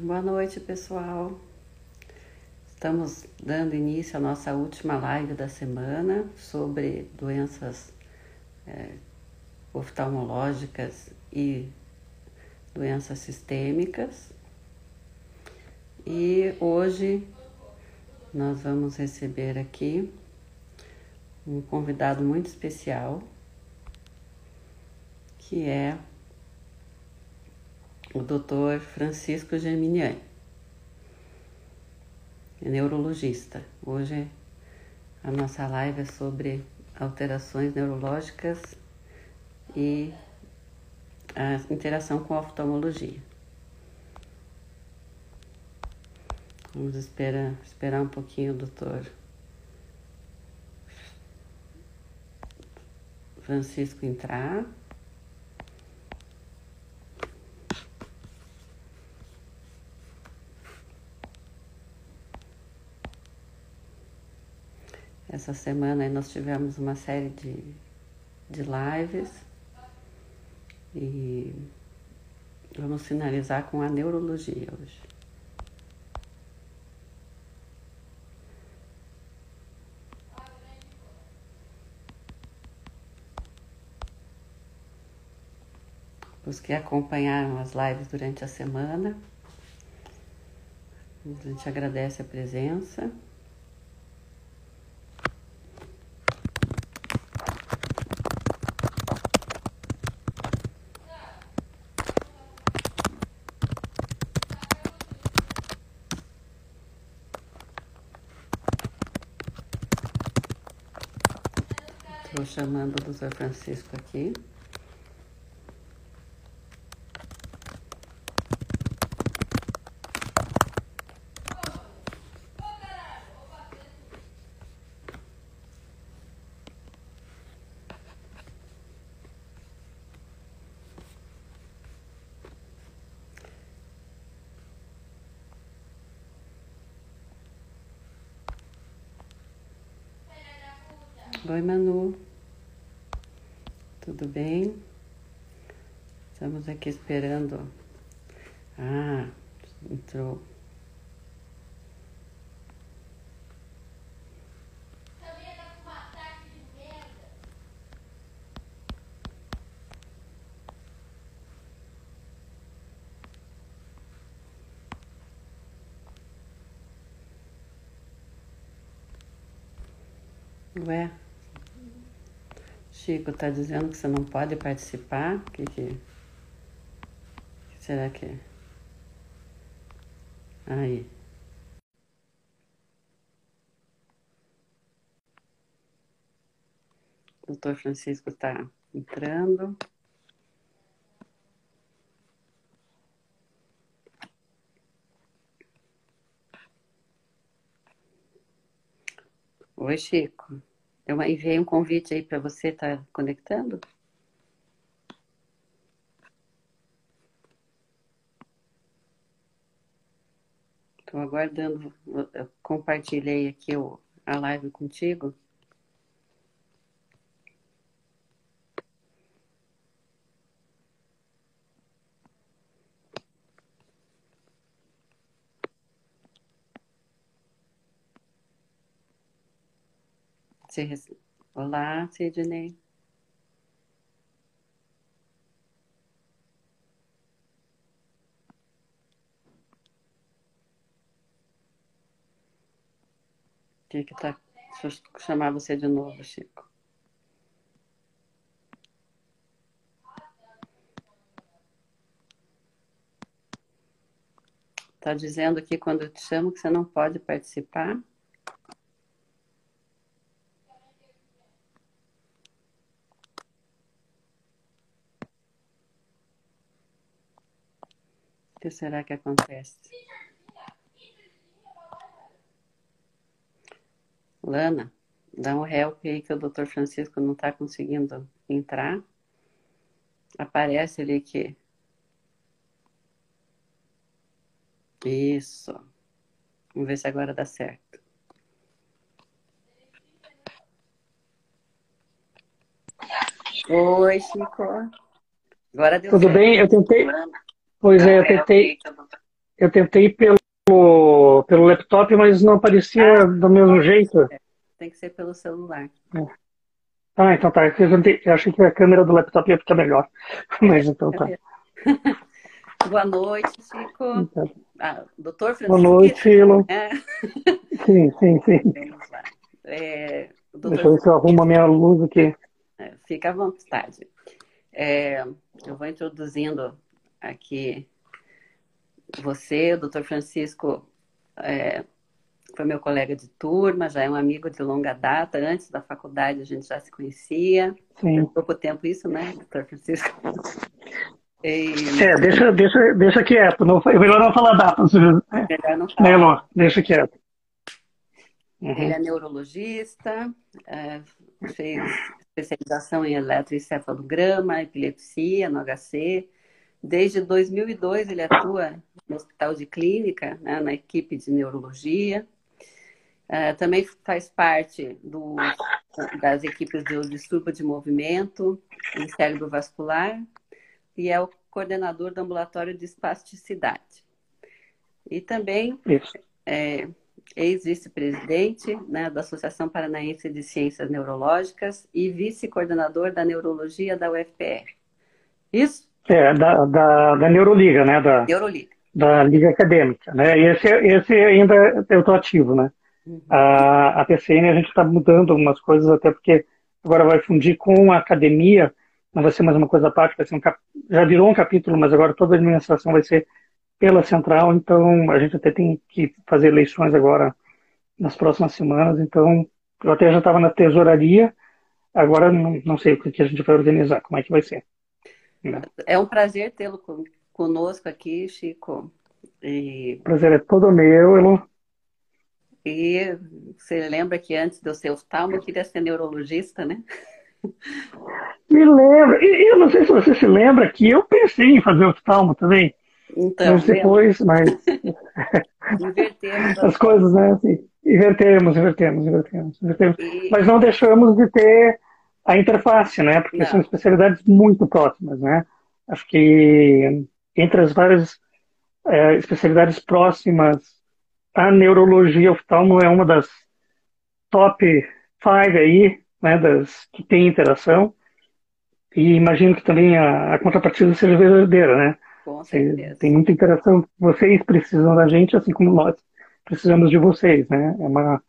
Boa noite, pessoal. Estamos dando início à nossa última live da semana sobre doenças é, oftalmológicas e doenças sistêmicas. E hoje nós vamos receber aqui um convidado muito especial, que é o Dr. Francisco Geminiani, é neurologista. Hoje a nossa live é sobre alterações neurológicas e a interação com a oftalmologia. Vamos esperar, esperar um pouquinho o doutor Francisco entrar. Essa semana nós tivemos uma série de, de lives e vamos finalizar com a neurologia hoje. Os que acompanharam as lives durante a semana, a gente agradece a presença. Chamando o doutor Francisco aqui. Oi, Manu. Tudo bem? Estamos aqui esperando. Ah, entrou. Ué, Chico está dizendo que você não pode participar. O que, que... que será que é? Aí. O doutor Francisco está entrando. Oi, Chico. Eu enviei um convite aí para você estar tá conectando. Estou aguardando. Eu compartilhei aqui o, a live contigo. Olá, Sidney. Tinha que tá. Chamar você de novo, Chico. Está dizendo aqui quando eu te chamo que você não pode participar. Será que acontece? Lana, dá um help aí que o doutor Francisco não está conseguindo entrar. Aparece ali que. Isso. Vamos ver se agora dá certo. Oi, Chico. Agora deu Tudo certo. bem? Eu tentei. Lana. Pois é, eu tentei, eu tentei pelo, pelo laptop, mas não aparecia ah, do mesmo jeito. Tem que ser pelo celular. É. Ah, então tá. Eu achei que a câmera do laptop ia ficar melhor. Mas então tá. Boa noite, Chico. Então. Ah, doutor Francisco. Boa noite, Filo. É. Sim, sim, sim. Vamos lá. É, doutor... Deixa eu ver se eu arrumo a minha luz aqui. É, fica à vontade. É, eu vou introduzindo aqui você, o doutor Francisco é, foi meu colega de turma, já é um amigo de longa data. Antes da faculdade a gente já se conhecia. Sim. pouco tempo isso, né, doutor Francisco? E... É, deixa, deixa, deixa quieto. Não, é melhor não falar data. Melhor não falar. Melhor, deixa quieto. Uhum. Ele é neurologista, é, fez especialização em eletroencefalograma, epilepsia, no HC. Desde 2002 ele atua no Hospital de Clínica, né, na equipe de neurologia. Uh, também faz parte do, das equipes do distúrbio de movimento em cérebro vascular e é o coordenador do ambulatório de espasticidade. E também é, ex-vice-presidente né, da Associação Paranaense de Ciências Neurológicas e vice-coordenador da neurologia da UFPR. Isso? É, da, da, da Neuroliga, né? Da, Neuroliga. Da Liga Acadêmica, né? E esse, esse ainda eu estou ativo, né? Uhum. A, a PCN a gente está mudando algumas coisas, até porque agora vai fundir com a academia, não vai ser mais uma coisa à parte, vai ser um cap... já virou um capítulo, mas agora toda a administração vai ser pela central, então a gente até tem que fazer eleições agora nas próximas semanas, então eu até já estava na tesouraria, agora não, não sei o que a gente vai organizar, como é que vai ser. É um prazer tê-lo conosco aqui, Chico. E... Prazer é todo meu, Elo. E você lembra que antes de eu ser oftalmo, eu queria ser neurologista, né? Me lembro. E eu não sei se você se lembra que eu pensei em fazer oftalmo também. Então, mas depois, mas... invertemos as coisas, né? Assim, invertemos, invertemos, invertemos, invertemos. E... Mas não deixamos de ter a interface, né? Porque não. são especialidades muito próximas, né? Acho que entre as várias é, especialidades próximas, a neurologia oftalmo é uma das top five aí, né? Das que tem interação. E imagino que também a, a contrapartida seja verdadeira, né? Com certeza. Tem muita interação. Vocês precisam da gente, assim como nós precisamos de vocês, né? É uma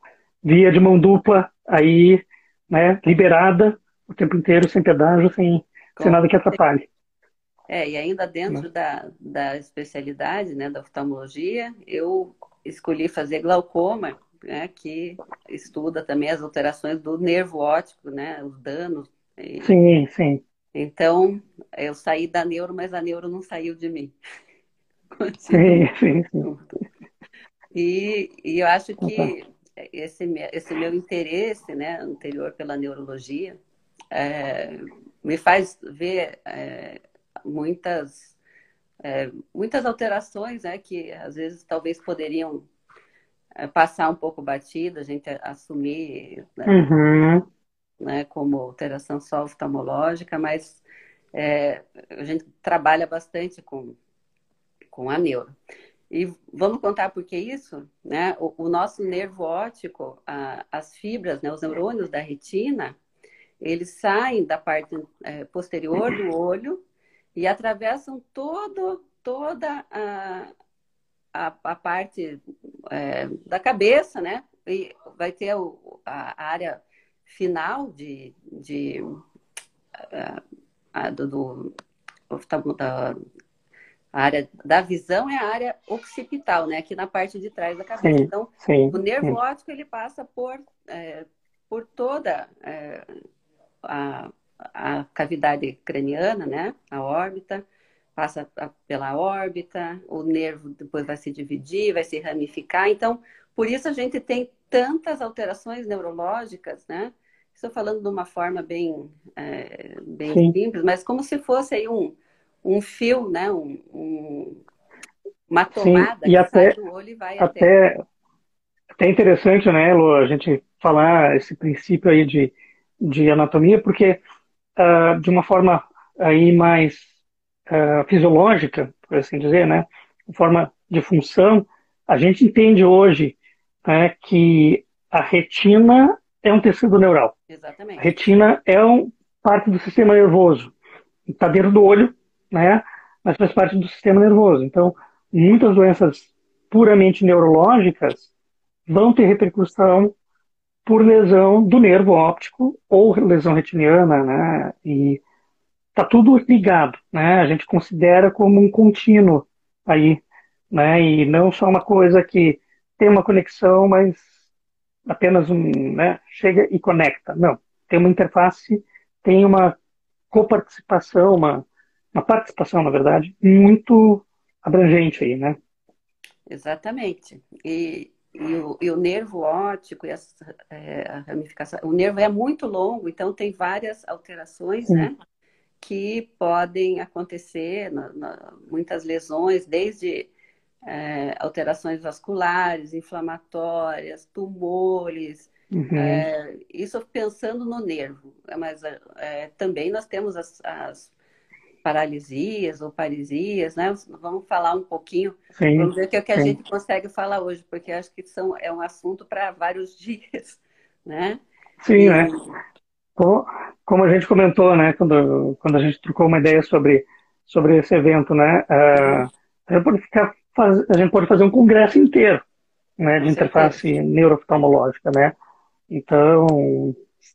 via de mão dupla aí, né? Liberada o tempo inteiro, sem pedágio, sem, sem nada que atrapalhe. É, e ainda dentro da, da especialidade, né, da oftalmologia, eu escolhi fazer glaucoma, né, que estuda também as alterações do nervo óptico, né, os danos. Sim, sim. Então, eu saí da neuro, mas a neuro não saiu de mim. Sim, sim, sim. E, e eu acho que esse, esse meu interesse né, anterior pela neurologia é, me faz ver é, muitas, é, muitas alterações né, que às vezes talvez poderiam é, passar um pouco batida, a gente assumir né, uhum. né, como alteração só oftalmológica, mas é, a gente trabalha bastante com, com a neuro. E vamos contar por que isso? Né? O, o nosso nervo óptico, a, as fibras, né, os neurônios da retina, eles saem da parte é, posterior do olho e atravessam todo, toda a, a, a parte é, da cabeça, né? E vai ter o, a área final de, de a, a, do, do, da, a área da visão é a área occipital, né? Aqui na parte de trás da cabeça. Sim, então, sim, o nervo sim. óptico ele passa por, é, por toda é, a, a cavidade craniana, né? A órbita, passa pela órbita, o nervo depois vai se dividir, vai se ramificar. Então, por isso a gente tem tantas alterações neurológicas, né? Estou falando de uma forma bem, é, bem simples, mas como se fosse aí um, um fio, né? Um, um, uma tomada Sim, e até, do olho e vai até... até... Até interessante, né, Lu, a gente falar esse princípio aí de de anatomia, porque uh, de uma forma aí mais uh, fisiológica, por assim dizer, né, de forma de função, a gente entende hoje né, que a retina é um tecido neural. Exatamente. A retina é um, parte do sistema nervoso. Está dentro do olho, né? Mas faz parte do sistema nervoso. Então, muitas doenças puramente neurológicas vão ter repercussão por lesão do nervo óptico ou lesão retiniana, né? E tá tudo ligado, né? A gente considera como um contínuo aí, né? E não só uma coisa que tem uma conexão, mas apenas um, né? Chega e conecta. Não, tem uma interface, tem uma coparticipação, uma, uma participação, na verdade, muito abrangente aí, né? Exatamente. E, e, o, e o nervo óptico e a, é, a, ramificação, o nervo é muito longo, então tem várias alterações, Sim. né? Que podem acontecer, na, na, muitas lesões, desde é, alterações vasculares, inflamatórias, tumores, Uhum. É, isso pensando no nervo, mas é, também nós temos as, as, paralisias ou parisias, né? Vamos falar um pouquinho, sim, vamos ver o que, é que a gente consegue falar hoje, porque acho que são, é um assunto para vários dias, né? Sim, e... né? Como, como, a gente comentou, né, quando, quando a gente trocou uma ideia sobre, sobre esse evento, né? Uh, a, gente pode ficar, a gente pode fazer um congresso inteiro, né, de interface neurooftalmológica, né? Então,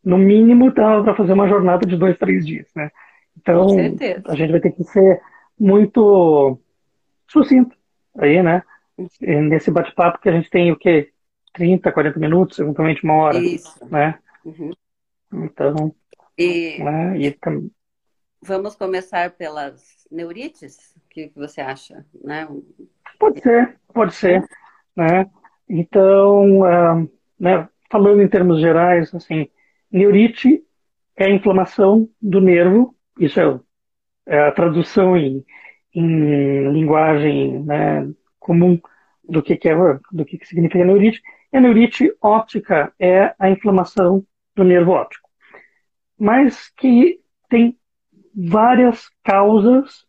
no mínimo, dava para fazer uma jornada de dois, três dias, né? Então, a gente vai ter que ser muito sucinto aí, né? Nesse bate-papo que a gente tem o quê? 30, 40 minutos, eventualmente uma hora. Isso. Né? Uhum. Então. E... Né? e Vamos começar pelas neurites? O que você acha? Né? Pode ser, pode ser. Né? Então, uh, né, falando em termos gerais, assim, neurite é a inflamação do nervo isso é, é a tradução em, em linguagem né, comum do que, que é do que, que significa neurite. E a neurite óptica é a inflamação do nervo óptico, mas que tem várias causas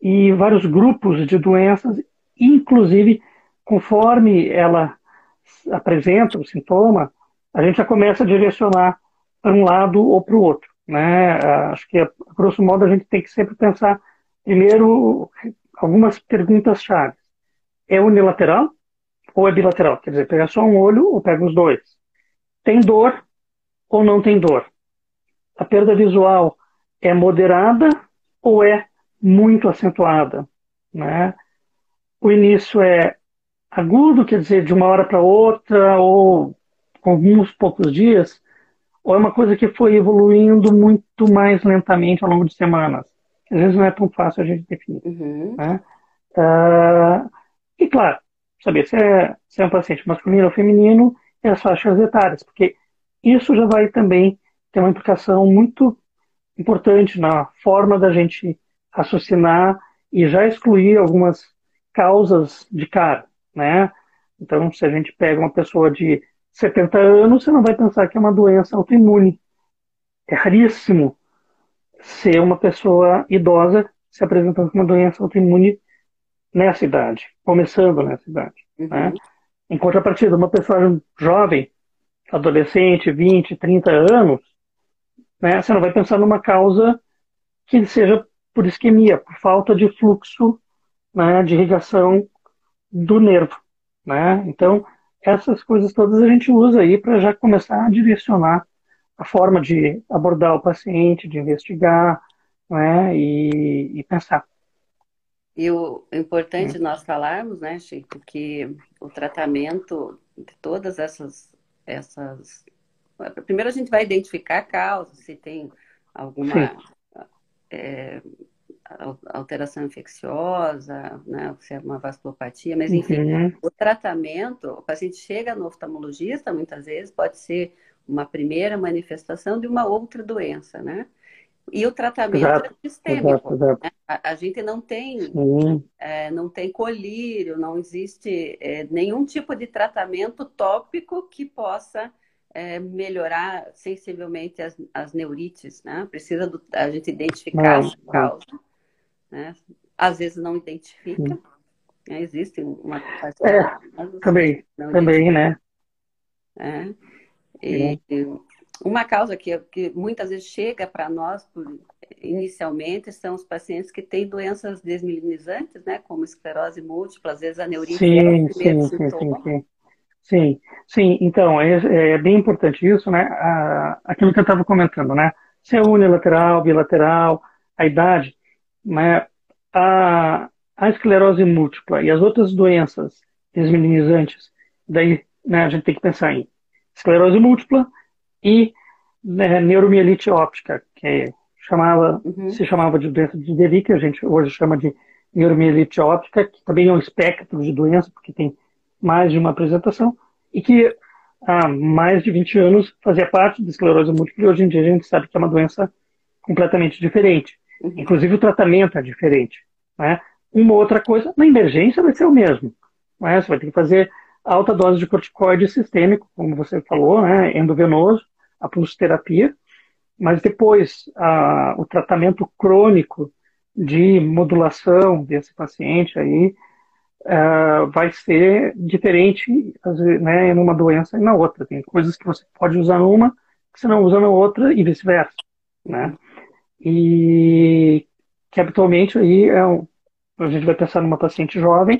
e vários grupos de doenças, inclusive conforme ela apresenta o sintoma, a gente já começa a direcionar para um lado ou para o outro. Né? Acho que, a grosso modo, a gente tem que sempre pensar, primeiro, algumas perguntas-chave. É unilateral ou é bilateral? Quer dizer, pegar só um olho ou pega os dois? Tem dor ou não tem dor? A perda visual é moderada ou é muito acentuada? Né? O início é agudo, quer dizer, de uma hora para outra, ou alguns poucos dias, ou é uma coisa que foi evoluindo muito mais lentamente ao longo de semanas? Às vezes não é tão fácil a gente definir. Uhum. Né? Uh, e claro, saber se é, se é um paciente masculino ou feminino e as faixas etárias, porque isso já vai também ter uma implicação muito importante na forma da gente raciocinar e já excluir algumas causas de cara, né? Então, se a gente pega uma pessoa de 70 anos, você não vai pensar que é uma doença autoimune. É raríssimo ser uma pessoa idosa se apresentando com uma doença autoimune nessa idade, começando nessa idade. Uhum. Né? Em contrapartida, uma pessoa jovem, adolescente, 20, 30 anos, né, você não vai pensar numa causa que seja por isquemia, por falta de fluxo né, de irrigação do nervo. Né? Então, essas coisas todas a gente usa aí para já começar a direcionar a forma de abordar o paciente, de investigar né, e, e pensar. E o importante é. nós falarmos, né, Chico, que o tratamento de todas essas, essas. Primeiro a gente vai identificar a causa, se tem alguma é, alteração infecciosa, né, se é uma vasculopatia, mas enfim, uhum. o tratamento, o paciente chega no oftalmologista, muitas vezes pode ser uma primeira manifestação de uma outra doença, né? E o tratamento exato, é sistêmico. Exato, exato. Né? A, a, gente não tem, é, não tem colírio, não existe é, nenhum tipo de tratamento tópico que possa é, melhorar sensivelmente as, as neurites, né? Precisa do, a gente identificar não, a causa né? Às vezes não identifica, Né? Existe uma é, também, também, né? É. E, uma causa que, que muitas vezes chega para nós por, inicialmente são os pacientes que têm doenças desmilinizantes, né, como esclerose múltipla, às vezes aneurisma. Sim, sim, sim, sim, sim, sim. Sim, então, é, é bem importante isso, né? A, aquilo que eu estava comentando, né? Se é unilateral, bilateral, a idade, né? A, a esclerose múltipla e as outras doenças desmilinizantes, daí né, a gente tem que pensar em esclerose múltipla e né, neuromielite óptica, que é chamava, uhum. se chamava de doença de que a gente hoje chama de neuromielite óptica, que também é um espectro de doença, porque tem mais de uma apresentação, e que há mais de 20 anos fazia parte da esclerose múltipla, e hoje em dia a gente sabe que é uma doença completamente diferente. Uhum. Inclusive o tratamento é diferente. Né? Uma outra coisa, na emergência vai ser o mesmo. Né? Você vai ter que fazer alta dose de corticoide sistêmico, como você falou, né? endovenoso, a pulsoterapia, mas depois a, o tratamento crônico de modulação desse paciente aí uh, vai ser diferente né, numa doença e na outra. Tem coisas que você pode usar numa que você não usa na outra e vice-versa, né? E que habitualmente aí é um, a gente vai pensar numa paciente jovem,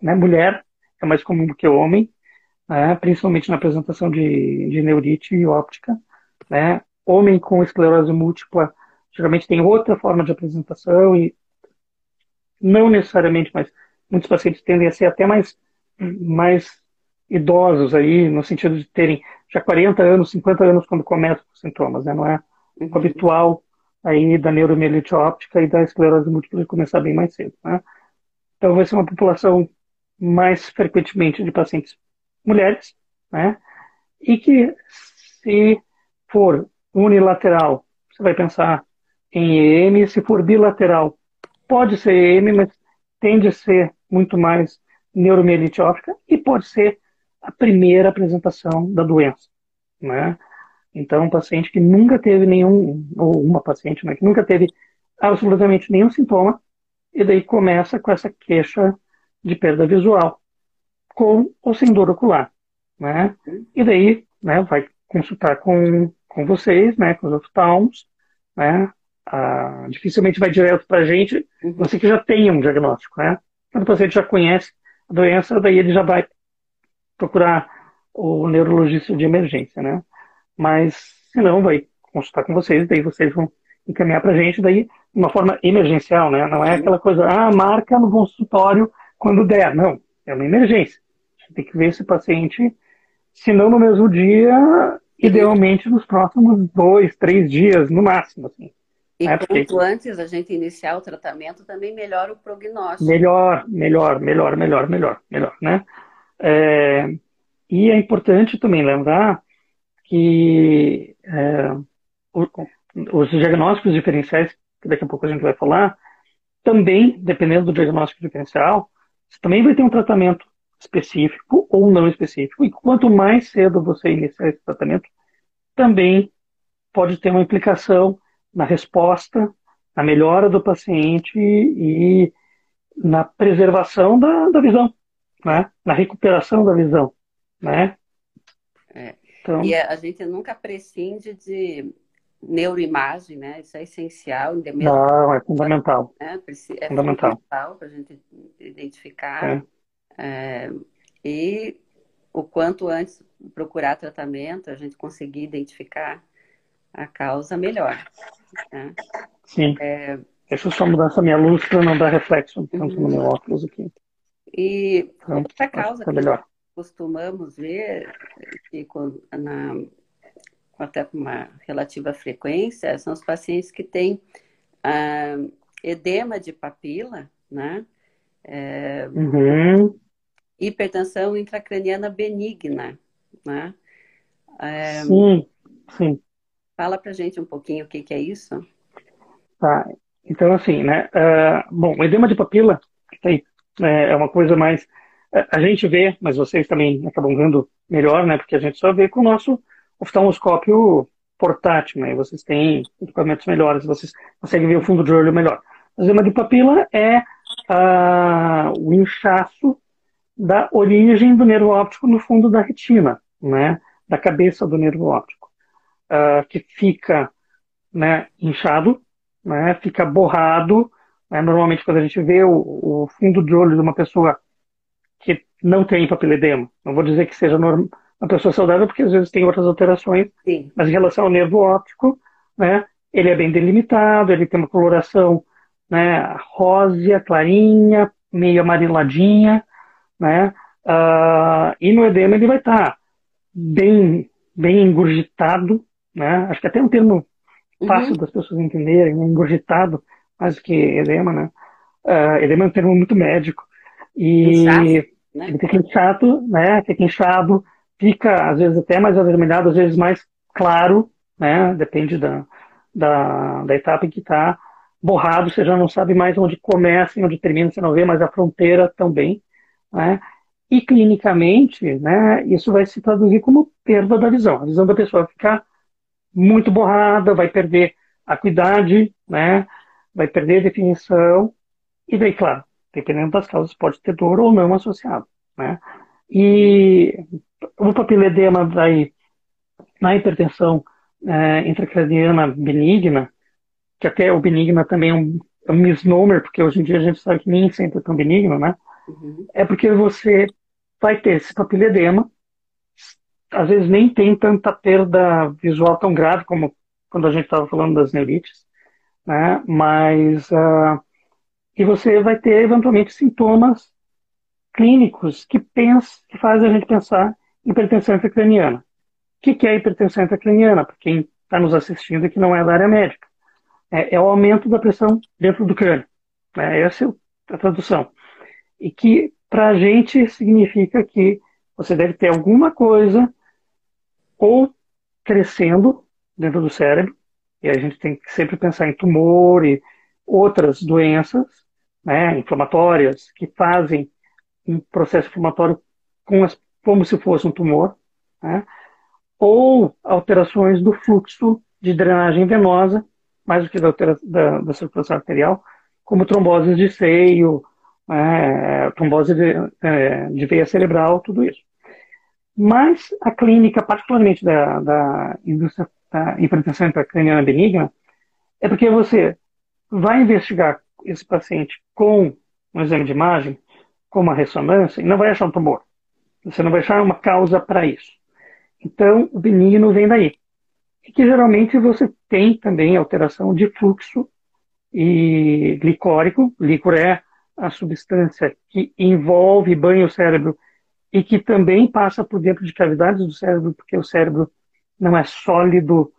né, mulher, é mais comum do que homem, né, principalmente na apresentação de, de neurite e óptica, né, homem com esclerose múltipla geralmente tem outra forma de apresentação e não necessariamente, mas muitos pacientes tendem a ser até mais, mais idosos aí, no sentido de terem já 40 anos, 50 anos quando começam os sintomas, né? Não é uhum. habitual aí da neuromielite óptica e da esclerose múltipla começar bem mais cedo, né? Então vai ser uma população mais frequentemente de pacientes mulheres, né? E que se for unilateral, você vai pensar em EM, se for bilateral, pode ser EM, mas tende a ser muito mais neuromielite óptica e pode ser a primeira apresentação da doença, né? Então, um paciente que nunca teve nenhum, ou uma paciente né, que nunca teve absolutamente nenhum sintoma, e daí começa com essa queixa de perda visual, com ou sem dor ocular, né? E daí, né, vai consultar com com vocês, né, com os oftalmos, né, ah, dificilmente vai direto para a gente, uhum. você que já tem um diagnóstico, né? Quando o paciente já conhece a doença, daí ele já vai procurar o neurologista de emergência, né? Mas, se não, vai consultar com vocês, daí vocês vão encaminhar para a gente, daí, de uma forma emergencial, né? Não é aquela coisa, ah, marca no consultório quando der. Não, é uma emergência. A gente tem que ver se o paciente, se não no mesmo dia, idealmente nos próximos dois, três dias, no máximo. Assim. E é porque... quanto antes a gente iniciar o tratamento, também melhora o prognóstico. Melhor, melhor, melhor, melhor, melhor, melhor, né? É... E é importante também lembrar que é, os diagnósticos diferenciais, que daqui a pouco a gente vai falar, também, dependendo do diagnóstico diferencial, você também vai ter um tratamento específico ou não específico. E quanto mais cedo você iniciar esse tratamento, também pode ter uma implicação na resposta, na melhora do paciente e na preservação da, da visão, né? na recuperação da visão. Né? É. Então, e a gente nunca prescinde de neuroimagem, né? Isso é essencial. Não, é fundamental. Né? É fundamental para a gente identificar é. É, e o quanto antes procurar tratamento, a gente conseguir identificar a causa melhor. Né? Sim. É... Deixa eu só mudar essa minha luz para não dar reflexo tanto uhum. no meu óculos aqui. E Pronto, outra causa que melhor. Costumamos ver, que na, até com uma relativa frequência, são os pacientes que têm ah, edema de papila, né? É, uhum hipertensão intracraniana benigna, né? É, sim, sim. Fala pra gente um pouquinho o que, que é isso. Tá, então assim, né, uh, bom, o edema de papila tem, é, é uma coisa mais, a gente vê, mas vocês também acabam vendo melhor, né, porque a gente só vê com o nosso oftalmoscópio portátil, né, vocês têm equipamentos melhores, vocês conseguem ver o fundo de olho melhor. O edema de papila é ah, o inchaço da origem do nervo óptico no fundo da retina, né, da cabeça do nervo óptico, ah, que fica né, inchado, né, fica borrado. Né, normalmente, quando a gente vê o, o, fundo de olho de uma pessoa não tem papiledema, não vou dizer que seja normal, uma pessoa saudável, porque às vezes tem outras alterações, Sim. mas em relação ao nervo óptico, né, ele é bem delimitado, ele tem uma coloração né, rósea, clarinha, meio amareladinha, né, uh, e no edema ele vai estar tá bem, bem engurgitado, né, acho que até um termo fácil uhum. das pessoas entenderem, né, engurgitado, mais do que edema, né, uh, edema é um termo muito médico, e inchaço, né? ele fica inchado, né, fica inchado, fica às vezes até mais avermelhado, às vezes mais claro, né? Depende da, da, da etapa em que está. Borrado, você já não sabe mais onde começa e onde termina, você não vê mais a fronteira também, né? E clinicamente, né, isso vai se traduzir como perda da visão. A visão da pessoa vai ficar muito borrada, vai perder acuidade, né, vai perder definição, e daí, claro, dependendo das causas, pode ter dor ou não associado. Né? E o papiledema daí, na hipertensão é, intracraniana benigna, que até o benigna também é um, é um, misnomer, porque hoje em dia a gente sabe que nem sempre é tão benigno, né? Uhum. É porque você vai ter esse papiledema, às vezes nem tem tanta perda visual tão grave como quando a gente estava falando das neurites, né? Mas uh, e você vai ter eventualmente sintomas clínicos que, pensa, que fazem a gente pensar em hipertensão intracraniana. O que, é hipertensão intracraniana? Para quem está nos assistindo e que não é da área médica. É, é, o aumento da pressão dentro do crânio. Né? Essa é a tradução. E que, para a gente, significa que você deve ter alguma coisa ou crescendo dentro do cérebro, e a gente tem que sempre pensar em tumor e outras doenças né, inflamatórias que fazem um processo inflamatório as, como se fosse um tumor, né, ou alterações do fluxo de drenagem venosa, mais do que da, da, da circulação arterial, como tromboses de seio, é, trombose de, é, de, veia cerebral, tudo isso. Mas a clínica, particularmente da, da da hipertensão intracraniana benigna, é porque você vai investigar esse paciente com um exame de imagem, com uma ressonância, e não vai achar um tumor. Você não vai achar uma causa para isso. Então, o benigno vem daí. E que geralmente você tem também alteração de fluxo e glicórico. Líquor é a substância que envolve, banha o cérebro e que também passa por dentro de cavidades do cérebro, porque o cérebro não é sólido,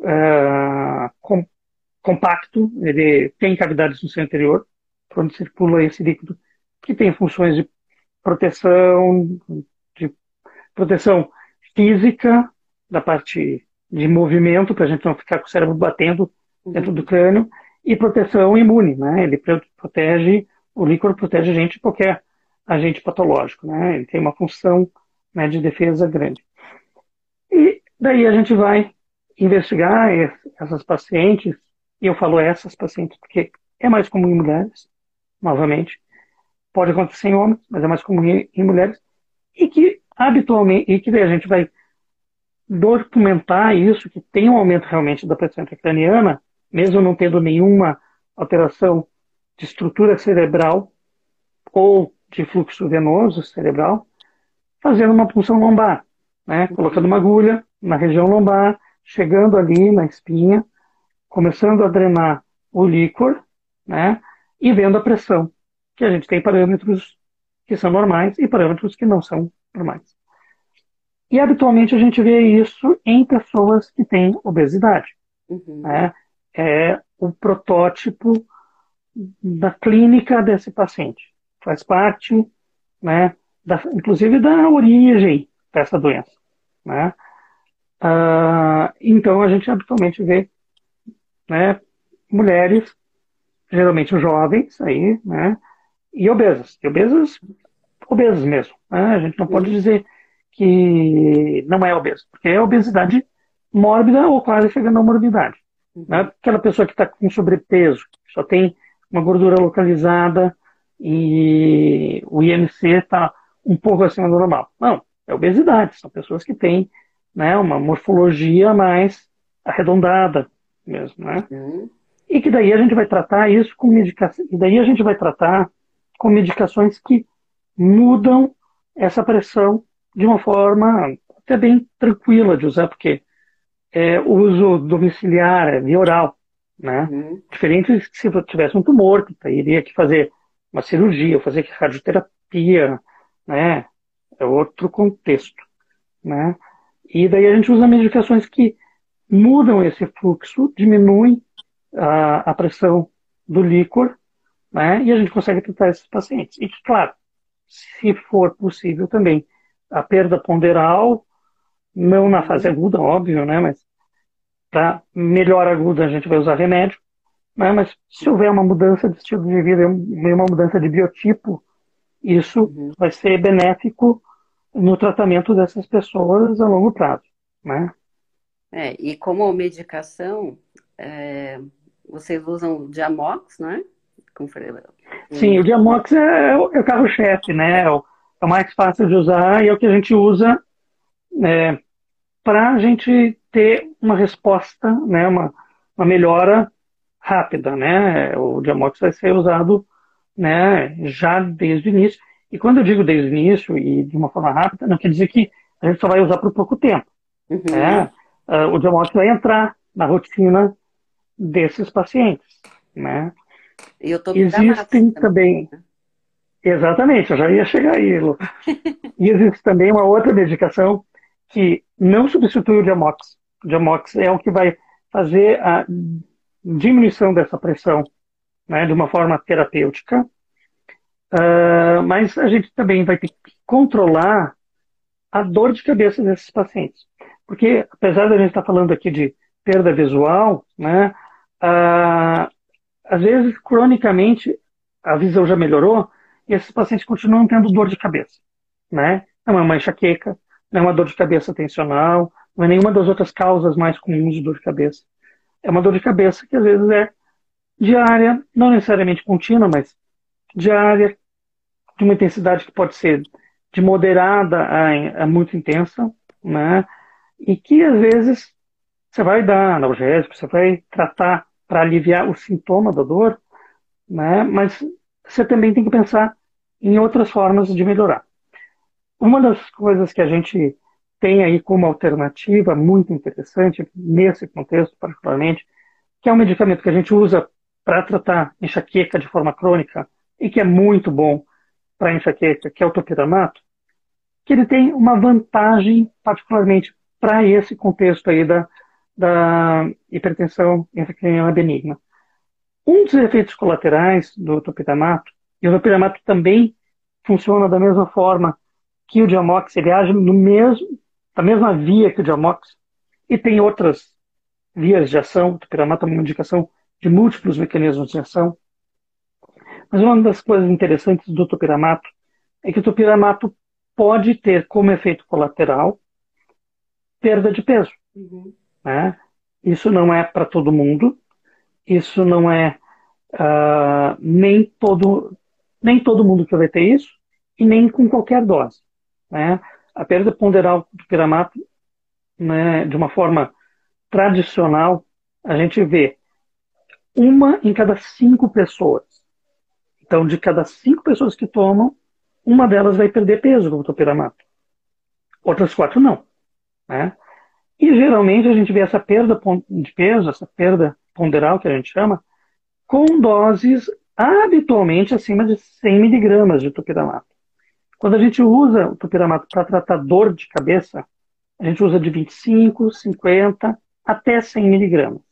uh, com, compacto, ele tem cavidades no seu interior, por onde circula esse líquido, que tem funções de proteção, de proteção física, da parte de movimento, para a gente não ficar com o cérebro batendo dentro do crânio, e proteção imune, né? Ele protege, o líquor protege a gente de qualquer agente patológico, né? Ele tem uma função né, de defesa grande. E daí a gente vai investigar essas pacientes e eu falo essas pacientes porque é mais comum em mulheres, novamente. Pode acontecer em homens, mas é mais comum em mulheres. E que habitualmente, e que a gente vai documentar isso, que tem um aumento realmente da pressão intracraniana, mesmo não tendo nenhuma alteração de estrutura cerebral ou de fluxo venoso cerebral, fazendo uma punção lombar, né? colocando uma agulha na região lombar, chegando ali na espinha, começando a drenar o líquor, né, e vendo a pressão, que a gente tem parâmetros que são normais e parâmetros que não são normais. E habitualmente a gente vê isso em pessoas que têm obesidade. Uhum. Né? É o protótipo da clínica desse paciente. Faz parte, né, da, inclusive da origem dessa doença. Né? Uh, então a gente habitualmente vê né, mulheres, geralmente jovens aí, né, e obesas. E obesas, obesas mesmo. Né? A gente não pode dizer que não é obeso, porque é obesidade mórbida ou quase chegando à morbidade. Né? Uhum. Aquela pessoa que está com sobrepeso, só tem uma gordura localizada e o IMC está um pouco acima do normal. Não, é obesidade, são pessoas que têm né, uma morfologia mais arredondada mesmo, né? Uhum. E que daí a gente vai tratar isso com medicação, e daí a gente vai tratar com medicações que mudam essa pressão de uma forma até bem tranquila de usar, porque é, uso domiciliar é via oral, né? Uhum. Diferente se eu tivesse um tumor, que iria que fazer uma cirurgia, fazer radioterapia, né? É outro contexto, né? E daí a gente usa medicações que mudam esse fluxo, diminuem a, a pressão do líquor, né? E a gente consegue tratar esses pacientes. E, claro, se for possível também, a perda ponderal, não na fase aguda, óbvio, né? Mas para melhor aguda a gente vai usar remédio, né? Mas se houver uma mudança de estilo de vida, uma mudança de biotipo, isso uhum. vai ser benéfico no tratamento dessas pessoas a longo prazo, né? É, e como medicação, é, vocês usam o Diamox, né? Sim, o Diamox é, é o, é o carro-chefe, né? É o, é o, mais fácil de usar e é o que a gente usa é, para a gente ter uma resposta, né? Uma, uma melhora rápida, né? O Diamox vai ser usado né, já desde o início. E quando eu digo desde o início e de uma forma rápida, não quer dizer que a gente só vai usar por pouco tempo. Uhum. Né? Uh, o Diamox vai entrar na rotina desses pacientes. Né? E eu tô Existem também. Né? Exatamente, eu já ia chegar aí, Lu. e existe também uma outra medicação que não substitui o Diamox. O Diamox é o que vai fazer a diminuição dessa pressão né, de uma forma terapêutica. Uh, mas a gente também vai ter que controlar a dor de cabeça desses pacientes. Porque, apesar de a gente estar falando aqui de perda visual, né, uh, às vezes, cronicamente, a visão já melhorou e esses pacientes continuam tendo dor de cabeça. Né? Não é uma enxaqueca, não é uma dor de cabeça tensional, não é nenhuma das outras causas mais comuns de dor de cabeça. É uma dor de cabeça que às vezes é diária, não necessariamente contínua, mas diária, de uma intensidade que pode ser de moderada a, a muito intensa, né? E que às vezes você vai dar analgésico, você vai tratar para aliviar o sintoma da dor, né? Mas você também tem que pensar em outras formas de melhorar. Uma das coisas que a gente tem aí como alternativa muito interessante nesse contexto particularmente, que é um medicamento que a gente usa para tratar enxaqueca de forma crônica e que é muito bom para enxaqueca, que é o topiramato, que ele tem uma vantagem particularmente para esse contexto aí da, da hipertensão intracraniana benigna. Um dos efeitos colaterais do topiramato, e o topiramato também funciona da mesma forma que o diamox, ele age no mesmo, na mesma via que o diamox, e tem outras vias de ação, o topiramato é uma indicação de múltiplos mecanismos de ação. Mas uma das coisas interessantes do topiramato é que o topiramato pode ter como efeito colateral perda de peso. Uhum. Né? Isso não é para todo mundo, isso não é uh, nem, todo, nem todo mundo que vai ter isso, e nem com qualquer dose. Né? A perda ponderal do piramato, né, de uma forma tradicional, a gente vê uma em cada cinco pessoas. Então, de cada cinco pessoas que tomam, uma delas vai perder peso com o topiramato. Outras quatro não. Né? E geralmente a gente vê essa perda de peso, essa perda ponderal que a gente chama, com doses habitualmente acima de 100 miligramas de topiramato. Quando a gente usa o topiramato para tratar dor de cabeça, a gente usa de 25, 50 até 100 miligramas.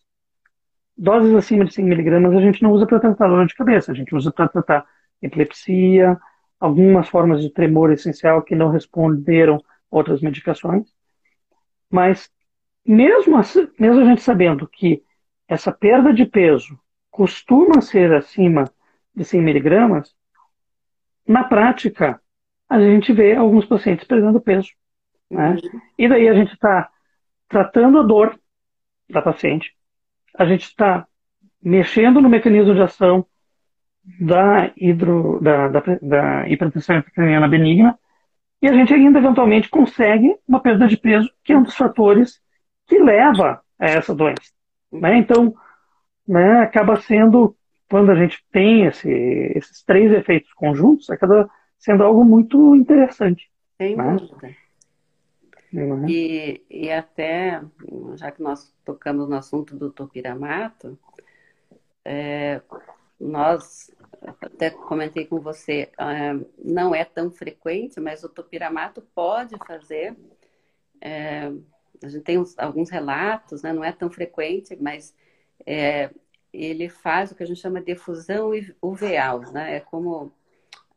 Doses acima de 100 miligramas a gente não usa para tratar dor de cabeça, a gente usa para tratar epilepsia, algumas formas de tremor essencial que não responderam outras medicações. Mas mesmo, assim, mesmo a gente sabendo que essa perda de peso costuma ser acima de 100 miligramas, na prática, a gente vê alguns pacientes perdendo peso. Né? E daí a gente está tratando a dor da paciente, a gente está mexendo no mecanismo de ação da, hidro, da, da, da hipertensão intracraniana benigna, e a gente ainda eventualmente consegue uma perda de peso, que é um dos fatores que leva a essa doença. Né? Então, né, acaba sendo, quando a gente tem esse, esses três efeitos conjuntos, acaba sendo algo muito interessante. Sem né? dúvida. Uhum. E, e até, já que nós tocamos no assunto do topiramato, é, nós, até comentei com você, é, não é tão frequente, mas o topiramato pode fazer. É, a gente tem uns, alguns relatos, né, não é tão frequente, mas é, ele faz o que a gente chama de efusão uveal, né? É como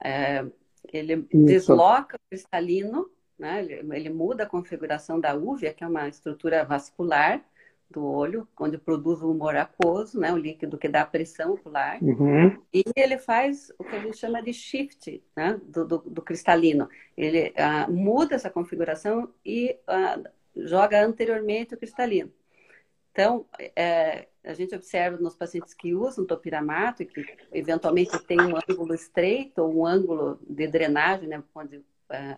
é, ele Isso. desloca o cristalino né? Ele, ele, muda a configuração da úvea, que é uma estrutura vascular do olho, onde produz o humor aquoso, né? o líquido que dá pressão ocular. Uhum. E ele faz o que a gente chama de shift né? do, do, do cristalino. Ele uh, muda essa configuração e uh, joga anteriormente o cristalino. Então, é, a gente observa nos pacientes que usam topiramato e que eventualmente tem um ângulo estreito ou um ângulo de drenagem, né, onde uh,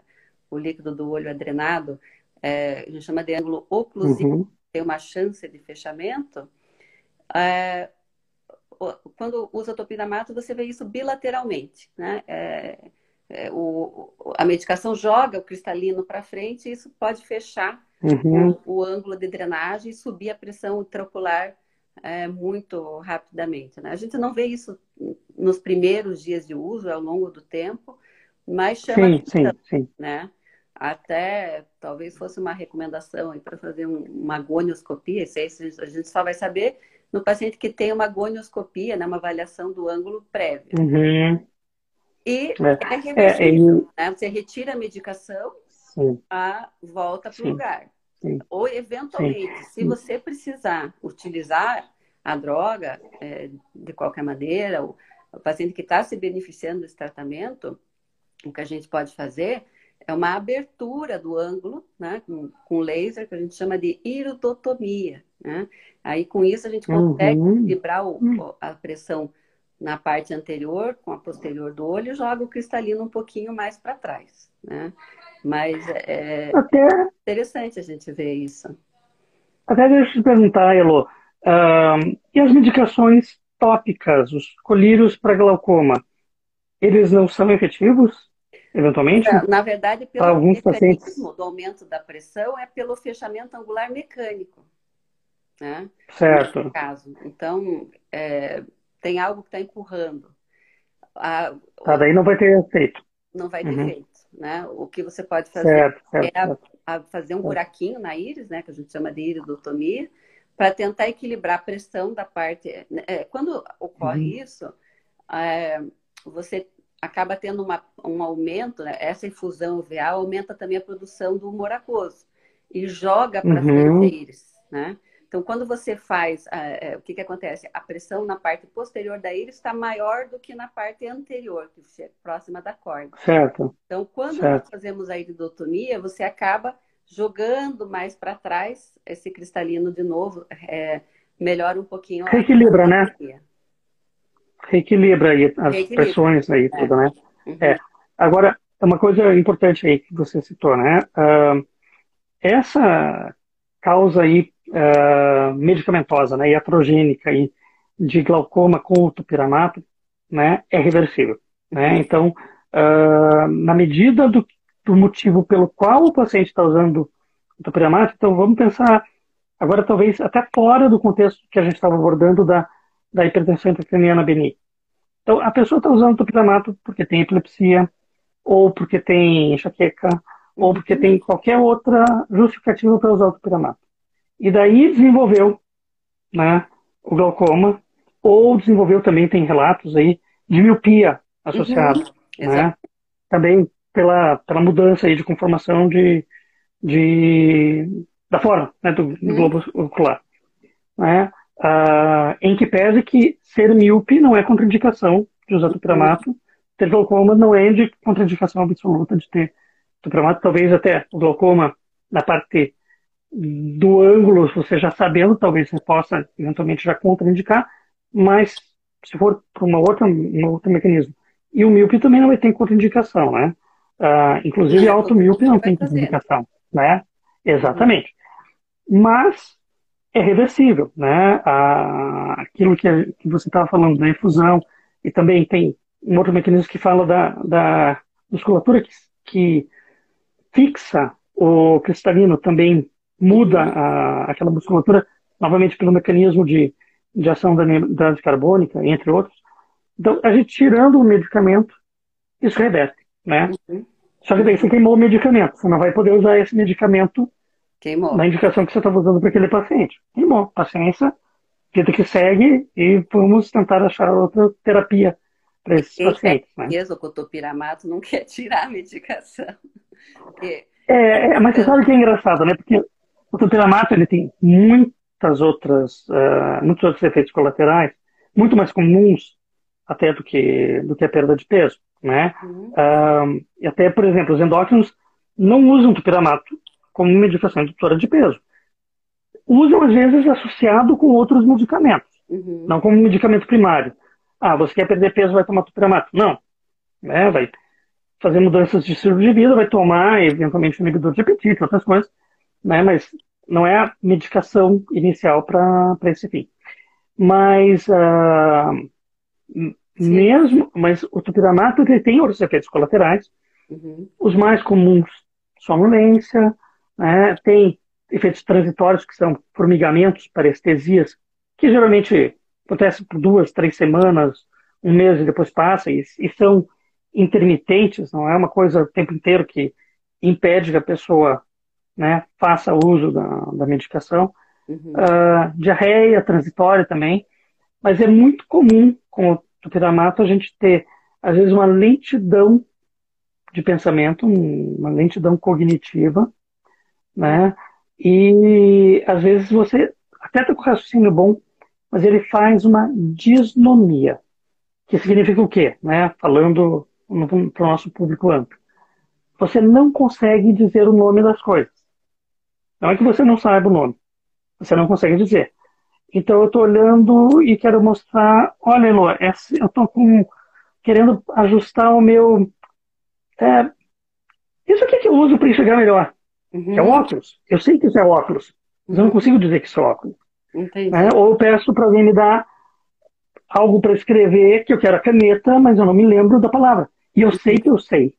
o líquido do olho é drenado, é, a gente chama de ângulo oclusivo, uhum. Tem uma chance de fechamento. É, quando usa topiramato, você vê isso bilateralmente, né? É, é o, a medicação joga o cristalino para frente e isso pode fechar uhum. o, o, ângulo de drenagem e subir a pressão intraocular é, muito rapidamente. Né? A gente não vê isso nos primeiros dias de uso, ao longo do tempo, mas chama sim, atenção, sim, sim. né? Até talvez fosse uma recomendação para fazer um, uma gonioscopia, isso aí a gente só vai saber no paciente que tem uma gonioscopia, né, uma avaliação do ângulo prévio. Uhum. E é, é reversível, é, é, né? Você retira a medicação, sim. a volta para o lugar. Sim. Ou, eventualmente, sim. se você precisar utilizar a droga é, de qualquer maneira, o, o paciente que está se beneficiando desse tratamento, o que a gente pode fazer é uma abertura do ângulo, né, com, com laser, que a gente chama de iridotomia. Né? Aí, com isso, a gente consegue uhum. equilibrar a pressão na parte anterior com a posterior do olho e joga o cristalino um pouquinho mais para trás. Né? Mas é até, interessante a gente ver isso. Até deixa eu te perguntar, Elo, uh, e as medicações tópicas, os colírios para glaucoma, eles não são efetivos? Eventualmente? Na verdade, pelo alguns pacientes... do aumento da pressão é pelo fechamento angular mecânico. Né? Certo. Caso. Então, é, tem algo que está empurrando. A, tá, daí não vai ter efeito. Não vai ter uhum. efeito. Né? O que você pode fazer certo, certo, é a, a fazer um buraquinho na íris, né, que a gente chama de iridotomia, para tentar equilibrar a pressão da parte. É, quando ocorre uhum. isso, é, você acaba tendo uma, um aumento, né? essa infusão uveal aumenta também a produção do humor aquoso e joga para uhum. frente a íris, né? Então, quando você faz, é, o que, que acontece? A pressão na parte posterior da íris está maior do que na parte anterior, que é próxima da corda. Certo. Então, quando certo. nós fazemos a iridotomia, você acaba jogando mais para trás esse cristalino de novo, é, melhora um pouquinho. Reequilibra, né? Reequilibra aí as reequilibra. pressões aí, é. tudo, né? Uhum. É. Agora, uma coisa importante aí que você citou, né? Uh, essa causa aí uh, medicamentosa, né, iatrogênica aí, de glaucoma com o topiramato, né, é reversível, né? Então, uh, na medida do, do, motivo pelo qual o paciente está usando o topiramato, então vamos pensar agora talvez até fora do contexto que a gente estava abordando da da hipertensão intracraniana benigna. Então, a pessoa está usando topiramato porque tem epilepsia, ou porque tem enxaqueca, ou porque tem qualquer outra justificativa para usar o topiramato. E daí desenvolveu né, o glaucoma, ou desenvolveu também, tem relatos aí, de miopia associada. Uhum. Né? Também pela, pela mudança aí de conformação de, de, da forma né, do, do uhum. globo ocular. Né? Uh, em que pese que ser míope não é contraindicação de usar topiramato, ter glaucoma não é de contraindicação absoluta de ter topiramato, talvez até o glaucoma na parte do ângulo, você já sabendo, talvez você possa eventualmente já contraindicar, mas se for para uma outra, um outro mecanismo. E o míope também não vai ter contraindicação, né? Uh, inclusive, a automíope não tem contraindicação, né? Exatamente. Mas é reversível, né? Aquilo que, que você estava falando da efusão, e também tem um outro mecanismo que fala da, da musculatura que, que fixa o cristalino, também muda a, aquela musculatura, novamente pelo mecanismo de, de ação da anidade carbônica, entre outros. Então, a gente tirando o medicamento, isso reverte, né? Uhum. Só que daí você queimou o medicamento, você não vai poder usar esse medicamento Queimou. na indicação que você estava usando para aquele paciente. Queimou. Paciência, vida que segue e vamos tentar achar outra terapia para esses Quem pacientes. Né? Mesmo o topiramato não quer tirar a medicação. Porque... É, é, mas você sabe que é engraçado, né? Porque o topiramato ele tem muitas outras, uh, muitos outros efeitos colaterais, muito mais comuns até do que, do que a perda de peso, né? Uhum. Uh, e até, por exemplo, os endócrinos não usam topiramato como medicação indutora de peso. Usam, às vezes, associado com outros medicamentos, uhum. não como medicamento primário. Ah, você quer perder peso, vai tomar topiramato. Não. Né? Vai fazer mudanças de estilo de vida, vai tomar, eventualmente, um inibidor de apetite, outras coisas, né? mas não é a medicação inicial para esse fim. Mas, uh, mesmo, mas o topiramato ele tem outros efeitos colaterais, uhum. os mais comuns, sonolência, né? Tem efeitos transitórios, que são formigamentos, parestesias, que geralmente acontecem por duas, três semanas, um mês e depois passa, e, e são intermitentes, não é uma coisa o tempo inteiro que impede que a pessoa né, faça uso da, da medicação. Uhum. Uh, diarreia transitória também, mas é muito comum com o tupiramato a gente ter, às vezes, uma lentidão de pensamento, uma lentidão cognitiva, né? E às vezes você até está com raciocínio bom, mas ele faz uma disnomia, que significa o quê? Né? Falando para o nosso público amplo. Você não consegue dizer o nome das coisas. Não é que você não saiba o nome, você não consegue dizer. Então eu estou olhando e quero mostrar, olha, Elô, eu estou querendo ajustar o meu. É, isso aqui que eu uso para enxergar melhor. Uhum. É óculos. Eu sei que isso é óculos, mas eu não consigo dizer que isso é óculos. Né? Ou eu peço para alguém me dar algo para escrever, que eu quero a caneta, mas eu não me lembro da palavra. E eu sei que eu sei,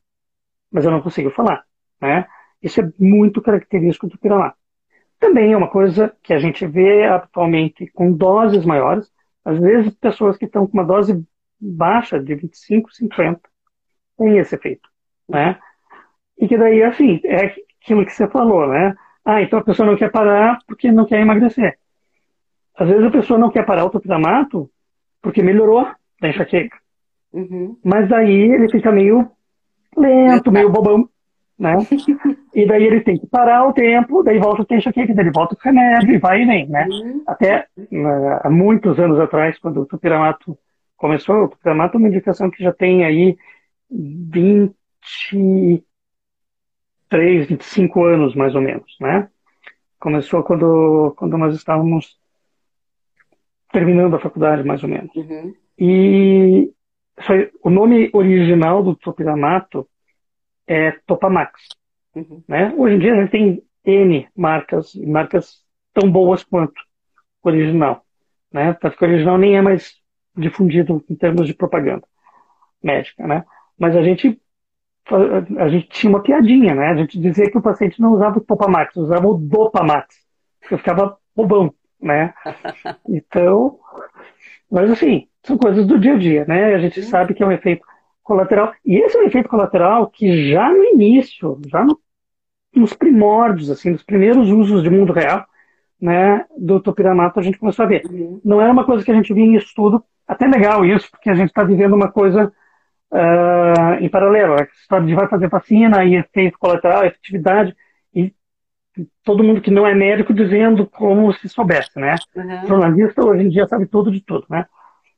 mas eu não consigo falar. Né? Isso é muito característico do Piramá. Também é uma coisa que a gente vê atualmente com doses maiores, às vezes pessoas que estão com uma dose baixa de 25, 50 têm esse efeito. Né? E que daí, assim, é aquilo que você falou, né? Ah, então a pessoa não quer parar porque não quer emagrecer. Às vezes a pessoa não quer parar o topiramato porque melhorou da enxaqueca. Uhum. Mas daí ele fica meio lento, meio bobão, né? e daí ele tem que parar o tempo, daí volta a ter enxaqueca, daí ele volta com remédio e vai e vem, né? Uhum. Até uh, há muitos anos atrás, quando o topiramato começou, o topiramato é uma indicação que já tem aí 20 23, 25 anos, mais ou menos, né? Começou quando, quando nós estávamos terminando a faculdade, mais ou menos. Uhum. E foi, o nome original do topiramato é Topamax. Uhum. Né? Hoje em dia a gente tem N marcas, marcas tão boas quanto o original. Né? Tanto que o original nem é mais difundido em termos de propaganda médica. Né? Mas a gente a gente tinha uma piadinha, né? A gente dizia que o paciente não usava o Topamax, usava o Dopamax. Eu ficava bobão, né? Então, mas assim, são coisas do dia a dia, né? A gente sabe que é um efeito colateral. E esse é um efeito colateral que já no início, já no, nos primórdios, assim, nos primeiros usos de mundo real, né, do topiramato, a gente começou a ver. Uhum. Não era uma coisa que a gente via em estudo, até legal isso, porque a gente está vivendo uma coisa uh, em paralelo. A história de vai fazer vacina e efeito colateral, efetividade, e todo mundo que não é médico dizendo como se soubesse, né? Uhum. Jornalista hoje em dia sabe tudo de tudo, né?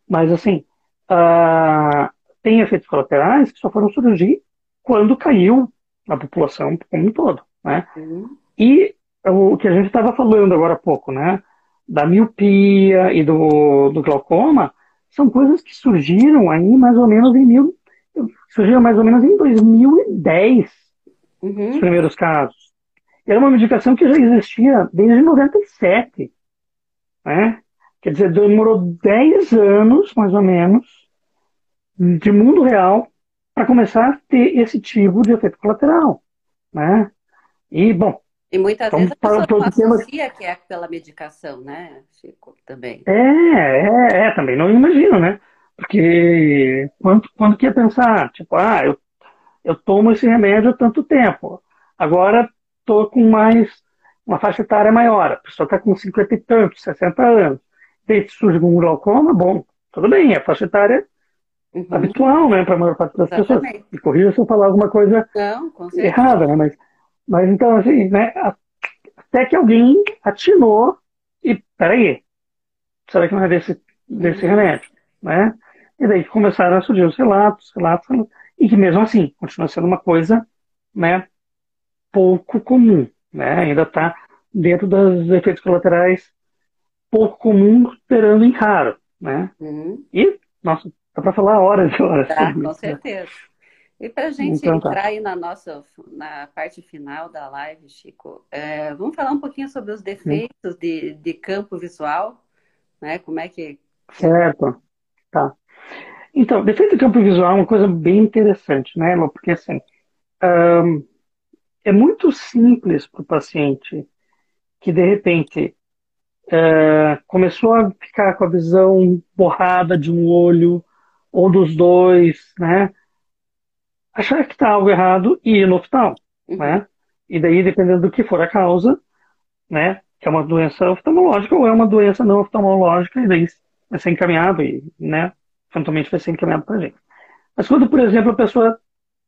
Mas assim, uh, tem efeitos colaterais que só foram surgir quando caiu a população como um todo, né? Uhum. E o que a gente estava falando agora há pouco, né? Da miopia e do, do glaucoma, são coisas que surgiram aí mais ou menos em mil, surgiram mais ou menos em 2010, uhum. os primeiros casos. Era uma medicação que já existia desde 97, né? Quer dizer, demorou 10 anos, mais ou menos, de mundo real para começar a ter esse tipo de efeito colateral, né? E, bom... E muitas vezes a pessoa não associa que é pela medicação, né, Chico, também. É, é, é, também não imagino, né? Porque quando, quando que ia pensar, tipo, ah, eu, eu tomo esse remédio há tanto tempo, agora estou com mais, uma faixa etária maior, a pessoa está com 50 e tantos, 60 anos, e surge um glaucoma, bom, tudo bem, é faixa etária uhum. habitual, né, para a maior parte das Exatamente. pessoas. E corrija se eu falar alguma coisa Não, errada, né, mas, mas então, assim, né, até que alguém atinou e, peraí, será que não é desse, desse uhum. remédio, né? E daí começaram a surgir os relatos, relatos, e que mesmo assim, continua sendo uma coisa, né, pouco comum, né? Ainda está dentro dos efeitos colaterais pouco comum, esperando em raro, né? Uhum. E, nossa, Dá para falar horas e horas. Tá, com certeza. E para a gente então, tá. entrar aí na nossa na parte final da live, Chico, é, vamos falar um pouquinho sobre os defeitos de, de campo visual, né? Como é que. Certo. Tá. Então, defeito de campo visual é uma coisa bem interessante, né, Porque assim, um, é muito simples para o paciente que de repente uh, começou a ficar com a visão borrada de um olho, ou dos dois, né? Achar que está algo errado e ir no hospital, uhum. né? E daí, dependendo do que for a causa, né? Que é uma doença oftalmológica ou é uma doença não oftalmológica, e daí vai ser encaminhado e, né? Eventualmente vai ser encaminhado para a gente. Mas quando, por exemplo, a pessoa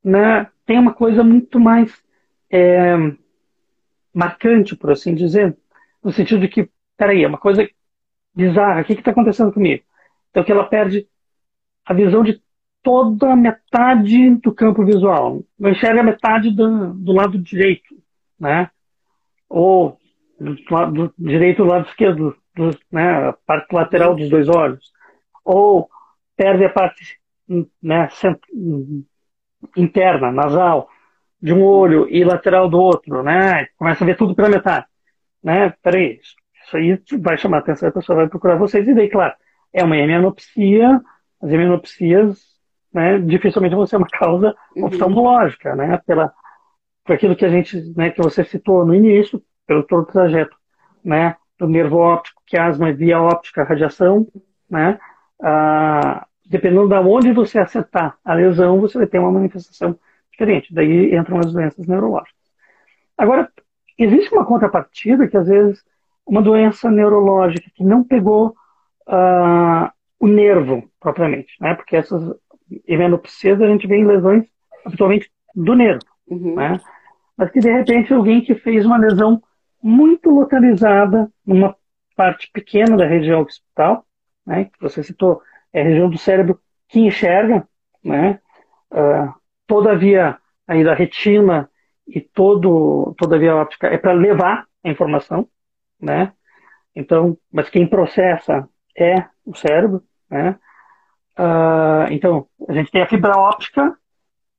né, tem uma coisa muito mais é, marcante, por assim dizer, no sentido de que, peraí, é uma coisa bizarra, o que está acontecendo comigo? Então que ela perde a visão de toda a metade do campo visual. Não enxerga a metade do, do lado direito, né? Ou do lado direito do lado esquerdo, do, né? a parte lateral dos dois olhos. Ou perde a parte né, interna, nasal, de um olho e lateral do outro, né? Começa a ver tudo pela metade. Né? Peraí, isso aí vai chamar a atenção, a pessoa vai procurar vocês, e daí, claro, é uma hemianopsia as heminopsias, né, dificilmente vão ser uma causa uhum. oftalmológica, né, pela, por aquilo que a gente, né, que você citou no início, pelo todo o trajeto, né, do nervo óptico, que asma é via óptica, radiação, né, ah, dependendo de onde você acertar a lesão, você vai ter uma manifestação diferente. Daí entram as doenças neurológicas. Agora, existe uma contrapartida que às vezes uma doença neurológica que não pegou ah, o nervo propriamente, né? Porque essas hemenopsias a gente vê em lesões habitualmente do nervo, uhum. né? Mas que de repente alguém que fez uma lesão muito localizada numa parte pequena da região occipital, né? Que você citou, é a região do cérebro que enxerga, né? Uh, toda a via aí da retina e todo, toda a óptica é para levar a informação, né? Então, mas quem processa é o cérebro, né? Uh, então, a gente tem a fibra óptica,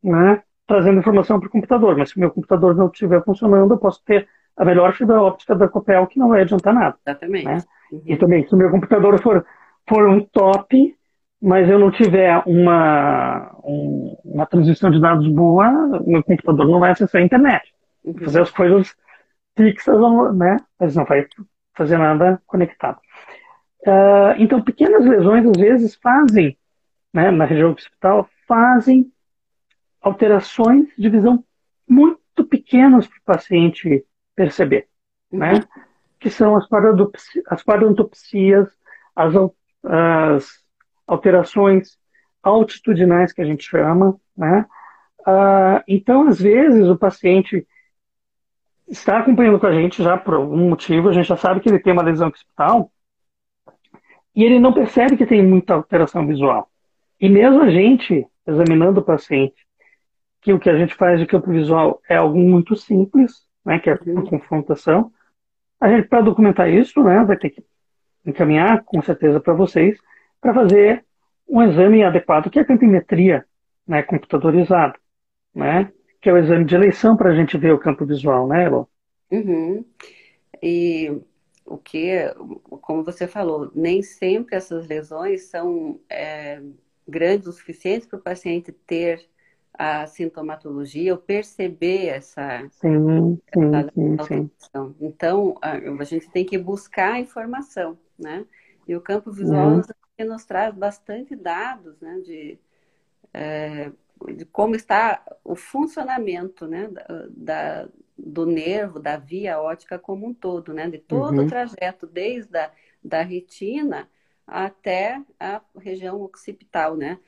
né, trazendo informação para o computador, mas se o meu computador não estiver funcionando, eu posso ter a melhor fibra óptica da Copel, que não vai adiantar nada. Exatamente. Né? Uhum. E também, se o meu computador for, for um top, mas eu não tiver uma, um, uma transmissão de dados boa, meu computador não vai acessar a internet. Uhum. Fazer as coisas fixas, né? Mas não vai fazer nada conectado. Uh, então, pequenas lesões, às vezes, fazem, né, na região occipital, fazem alterações de visão muito pequenas para o paciente perceber, né? uhum. Que são as, as parodontiopsias, as, as alterações altitudinais que a gente chama, né? Uh, então, às vezes, o paciente está acompanhando com a gente já por algum motivo, a gente já sabe que ele tem uma lesão occipital, e ele não percebe que tem muita alteração visual. E mesmo a gente, examinando o paciente, que o que a gente faz de campo visual é algo muito simples, né, que é a confrontação, a gente, para documentar isso, né, vai ter que encaminhar, com certeza, para vocês, para fazer um exame adequado, que é a campimetria né, computadorizada, né? Que é o exame de eleição para a gente ver o campo visual, né, Elo? Uhum. E o que, como você falou, nem sempre essas lesões são é, grandes o suficiente para o paciente ter a sintomatologia ou perceber essa, sim, sim, sim, sim. Então, a, a, gente tem que buscar informação, né? E o campo visual uhum. nos traz bastante dados, né? De, é, de como está o funcionamento, né? Da, do nervo, da via ótica como um todo, né? De todo uhum. o trajeto, desde a da retina até a região occipital, né?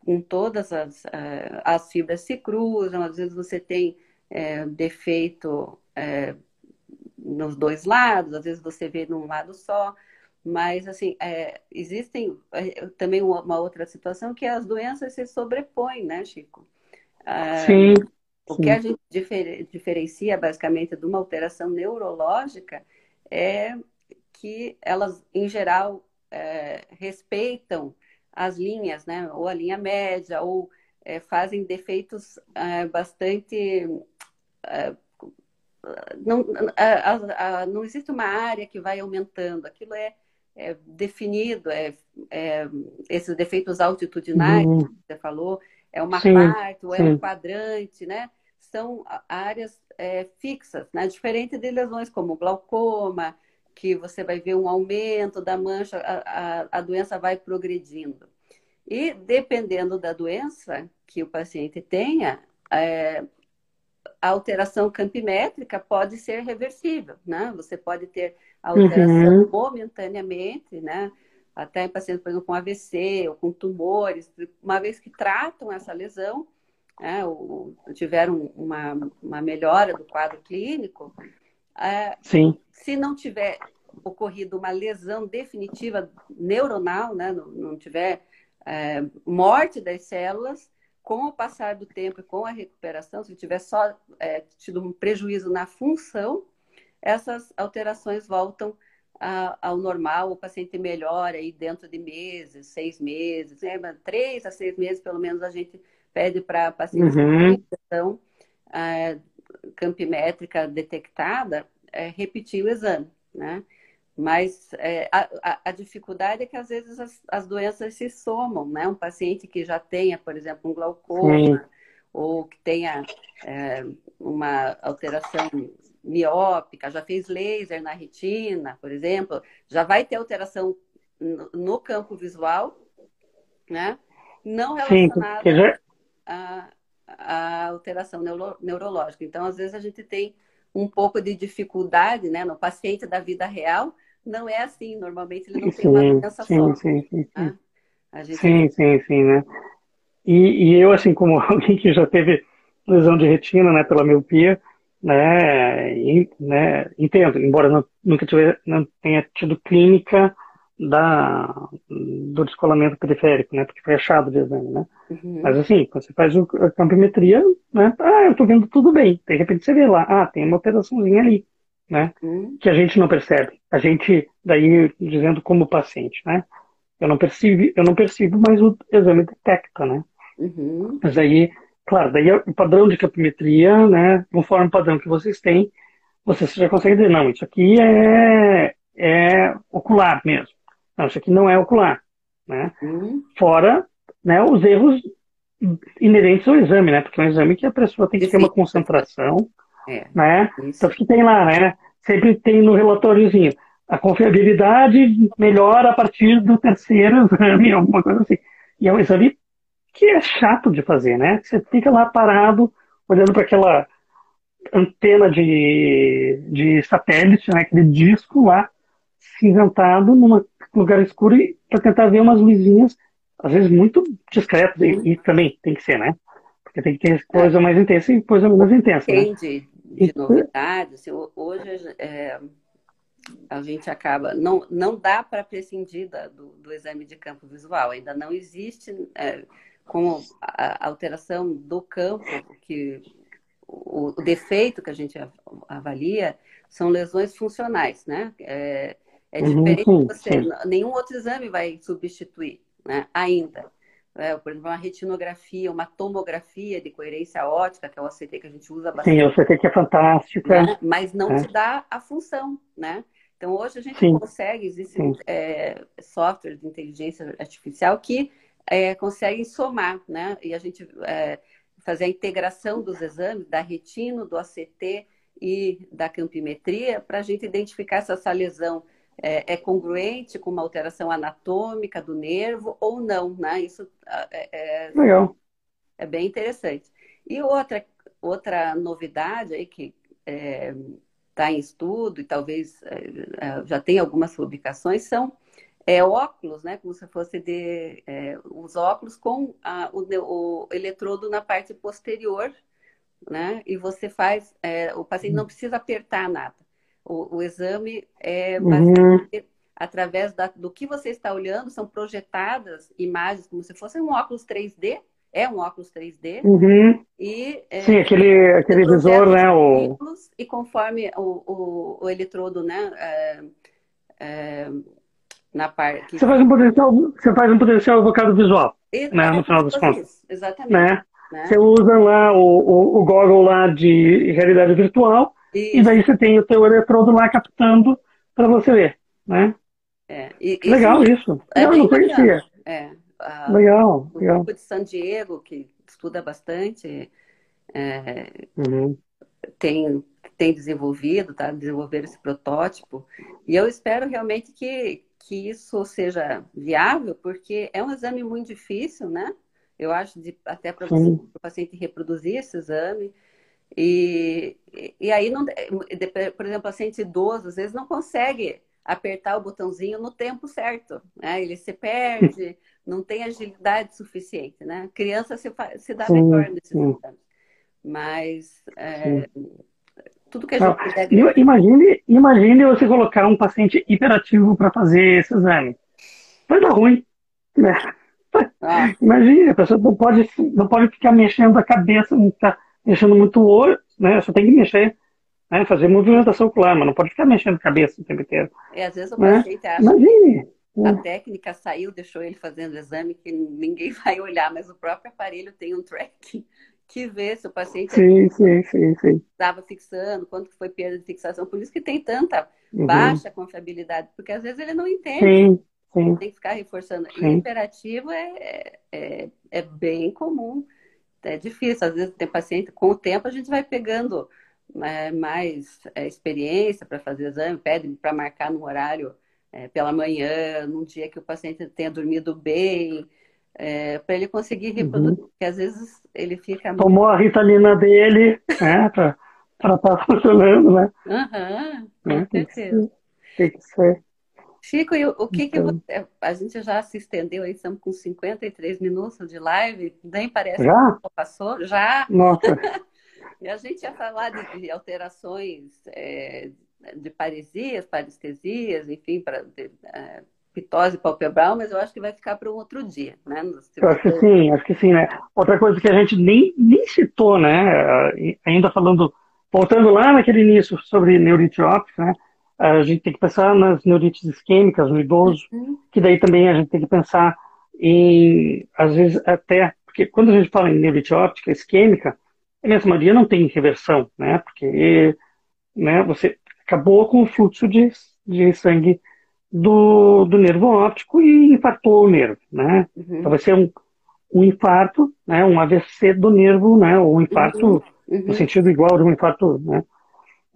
com todas as, uh, as fibras se cruzam, às vezes você tem é, defeito é, nos dois lados, às vezes você vê num lado só, mas assim, é, existem também uma, uma, outra situação que as doenças se sobrepõem, né, Chico? Ah, sim. O sim. que a gente difer, diferencia basicamente de uma alteração neurológica é que elas, em geral, é, respeitam as linhas, né? Ou a linha média, ou é, fazem defeitos é, bastante. É, não, a, a, não existe uma área que vai aumentando, aquilo é, é definido, é, esses defeitos altitudinais uhum. que você falou, é uma sim, parte, ou é um quadrante, né? São áreas fixas, né? Diferente de lesões como glaucoma, que você vai ver um aumento da mancha, a, a, a doença vai progredindo. E dependendo da doença que o paciente tenha, é, a alteração campimétrica pode ser reversível, né? Você pode ter alteração uhum. momentaneamente, né? Até em pacientes, por exemplo, com AVC ou com tumores, uma vez que tratam essa lesão, né, ou tiveram uma, uma melhora do quadro clínico, é, Sim. Se não tiver ocorrido uma lesão definitiva neuronal, né, não, não tiver é, morte das células, com o passar do tempo e com a recuperação, se tiver só é, tido um prejuízo na função, essas alterações voltam a, ao normal, o paciente melhora aí dentro de meses, seis meses, né? três a seis meses, pelo menos, a gente pede para pacientes uhum. com é, campimétrica detectada, é, repetir o exame, né? Mas é, a, a, dificuldade é que às vezes as, as, doenças se somam, né? Um paciente que já tenha, por exemplo, um glaucoma, Sim. ou que tenha é, uma alteração miópica, já fez laser na retina, por exemplo, já vai ter alteração no, no campo visual, né? Não relacionada Sim, à, à alteração neuro, neurológica. Então, às vezes a gente tem um pouco de dificuldade, né, no paciente da vida real, não é assim. Normalmente ele não sim, tem uma doença sim, só. Sim, sim, sim. Gente... sim, sim, sim, né? E, e eu, assim, como alguém que já teve lesão de retina, né, pela miopia, né, e, né entendo, embora não, nunca tiver, não tenha tido clínica da, do descolamento periférico, né, porque foi achado de exame, né. Uhum. Mas assim, quando você faz a campimetria, né, ah, eu tô vendo tudo bem. De repente você vê lá, ah, tem uma operaçãozinha ali né? Uhum. Que a gente não percebe. A gente, daí, dizendo como paciente, né? Eu não percebo, eu não percebo, mas o exame detecta, né? Uhum. Mas aí, claro, daí o padrão de capimetria, né? Conforme o padrão que vocês têm, você já consegue dizer, não, isso aqui é, é ocular mesmo. Não, isso aqui não é ocular, né? Uhum. Fora, né, os erros inerentes ao exame, né? Porque é um exame que a pessoa tem que ter uma concentração, é, né? Então, que tem lá, né? Sempre tem no relatóriozinho. A confiabilidade melhora a partir do terceiro exame, alguma coisa assim. E é um exame que é chato de fazer, né? Você fica lá parado, olhando para aquela antena de, de satélite, né? aquele disco lá, cinzentado num lugar escuro para tentar ver umas luzinhas, às vezes muito discretas, e, e, também tem que ser, né? Porque tem que ter coisa mais intensa e coisa menos intensa. Entendi. Né? de novidades, assim, hoje é, a gente acaba. Não, não dá para prescindir do, do, exame de campo visual, ainda não existe, é, com a alteração do campo, que o, o, defeito que a gente avalia são lesões funcionais, né? É, é uhum, diferente uhum, você, nenhum outro exame vai substituir. né? ainda. É, por exemplo, uma retinografia, uma tomografia de coerência ótica, que é o OCT que a gente usa bastante. Sim, o OCT que é fantástica. Né? Mas não é. te dá a função, né? Então, hoje a gente Sim. consegue, existem é, softwares de inteligência artificial que é, conseguem somar, né? E a gente é, fazer a integração dos exames, da retina, do ACT e da campimetria, para a gente identificar se essa lesão é, é, congruente com uma alteração anatômica do nervo ou não, né? Isso é, é, Legal. é bem interessante. E outra, outra novidade aí que está é, em estudo e talvez é, é, já tem algumas publicações são é, óculos, né? Como se fosse de é, os óculos com a, o, o, eletrodo na parte posterior, né? E você faz, é, o paciente não precisa apertar nada. O, o exame é uhum. através da, do que você está olhando, são projetadas imagens como se fosse um óculos 3D, é um óculos 3D. Uhum. E, é, Sim, aquele, aquele visor, né? O... E conforme o, o, o eletrodo, né? É, é, na parte. Você faz um potencial, você faz um potencial evocado visual, né, no final das contas. exatamente. Né? Né? Você usa lá o, o, o goggle lá de realidade virtual Isso. e daí você tem o teu eletrodo lá captando para você ver, né? É, e, legal isso. isso. É não, não conhecia. É, a, legal, o legal. grupo de San Diego, que estuda bastante, é, uhum. tem, tem desenvolvido, tá? Desenvolver esse protótipo. E eu espero realmente que, que isso seja viável, porque é um exame muito difícil, né? Eu acho, de, até para o paciente reproduzir esse exame. E, e aí, não, por exemplo, paciente idoso, às vezes não consegue apertar o botãozinho no tempo certo, né? Ele se perde, não tem agilidade suficiente, né? Criança se, se dá sim, melhor nesses exames. Mas é, tudo que a gente puder... Imagine, imagine você colocar um paciente hiperativo para fazer esse exame. Vai dar ruim, né? Ah. Imagina, a pessoa não pode, não pode ficar mexendo a cabeça, não tá mexendo muito o olho, né? Só tem que mexer, né? Fazer movimentação ocular, mas não pode ficar mexendo a cabeça o tempo inteiro. É, às vezes o né? paciente acha Imagine. que a técnica saiu, deixou ele fazendo o exame que ninguém vai olhar, mas o próprio aparelho tem um tracking que vê se o paciente sim, sim, sim, sim. estava fixando, quanto foi perda de fixação. Por isso que tem tanta uhum. baixa confiabilidade, porque às vezes ele não entende. Sim. Sim. Tem que ficar reforçando. Sim. E imperativo é, é, é, bem comum. É difícil. Às vezes tem paciente, com o tempo a gente vai pegando é, mais é, experiência para fazer exame, pede para marcar no horário é, pela manhã, num dia que o paciente tenha dormido bem, é, para ele conseguir reproduzir, uhum. porque às vezes ele fica. Tomou a ritalina dele, né, para estar tá funcionando, né? Aham, uhum, com certeza. Tem que ser. Chico, e o que, então... que você... a gente já se estendeu aí, estamos com 53 minutos de live, nem parece já? que passou, já. Nossa. e a gente ia falar de, de alterações é, de paresias, parestesias, enfim, para é, pitose palpebral, mas eu acho que vai ficar para um outro dia, né? Eu acho que sim, acho que sim, né? Outra coisa que a gente nem, nem citou, né? Ainda falando, voltando lá naquele início sobre neurite óptica, né? A gente tem que pensar nas neurites isquêmicas no idoso, uhum. que daí também a gente tem que pensar em, às vezes até, porque quando a gente fala em neurite óptica isquêmica, a imensa maioria não tem reversão, né? Porque né, você acabou com o fluxo de, de sangue do, do nervo óptico e infartou o nervo, né? Uhum. Então vai ser um, um infarto, né? Um AVC do nervo, né? Ou um infarto uhum. Uhum. no sentido igual de um infarto, né?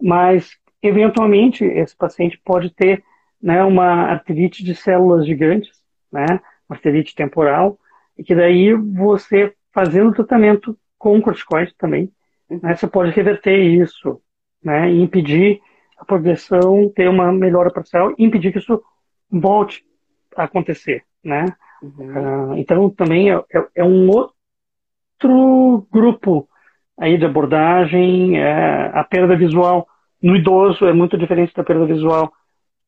Mas eventualmente esse paciente pode ter né, uma arterite de células gigantes, né, uma arterite temporal, e que daí você fazendo o tratamento com corticoide também, né, você pode reverter isso, né, e impedir a progressão, ter uma melhora parcial e impedir que isso volte a acontecer, né. Uhum. Uh, então também é, é, é, um outro grupo aí de abordagem, é, a perda visual no idoso é muito diferente da perda visual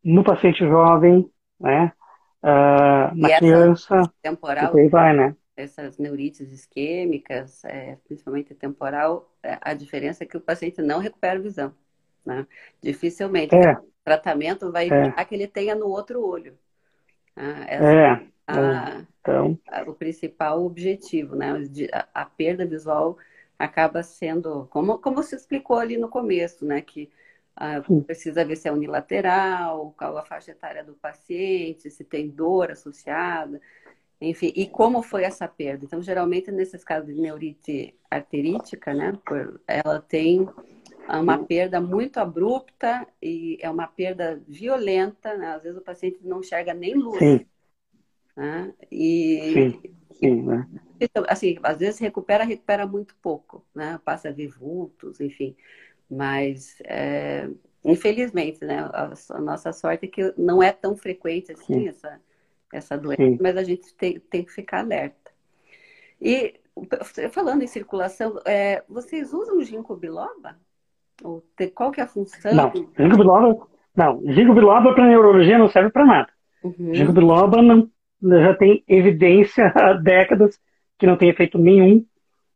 no paciente jovem, né? Uh, na criança. Temporal. E aí vai, né? Essas neurites isquêmicas, é, principalmente temporal, é, a diferença é que o paciente não recupera a visão. Né? Dificilmente. É. O tratamento vai é. evitar é. que ele tenha no outro olho. Ah, essa, é. a, então... a, o principal objetivo, né? A, a, perda visual acaba sendo, como, como se explicou ali no começo, né? Que ah, precisa ver se é unilateral, qual a faixa etária do paciente, se tem dor associada, enfim, e como foi essa perda. Então, geralmente, nesses casos de neurite arterítica, né? Ela tem uma perda muito abrupta e é uma perda violenta, né? Às vezes o paciente não enxerga nem luz. Sim. Né? E, sim, sim, né? Então, assim, às vezes recupera, recupera muito pouco, né? Passa a ver vultos, enfim. Mas, é, infelizmente, né? A, a, nossa sorte é que não é tão frequente assim essa, essa doença, sim. mas a gente tem, tem que ficar alerta. E falando em circulação, é, vocês usam ginkgo biloba? Qual que é a função? Não, ginkgo biloba, não, ginkgo biloba para neurologia não serve para nada. Uhum. Ginkgo biloba não, já tem evidência há décadas que não tem efeito nenhum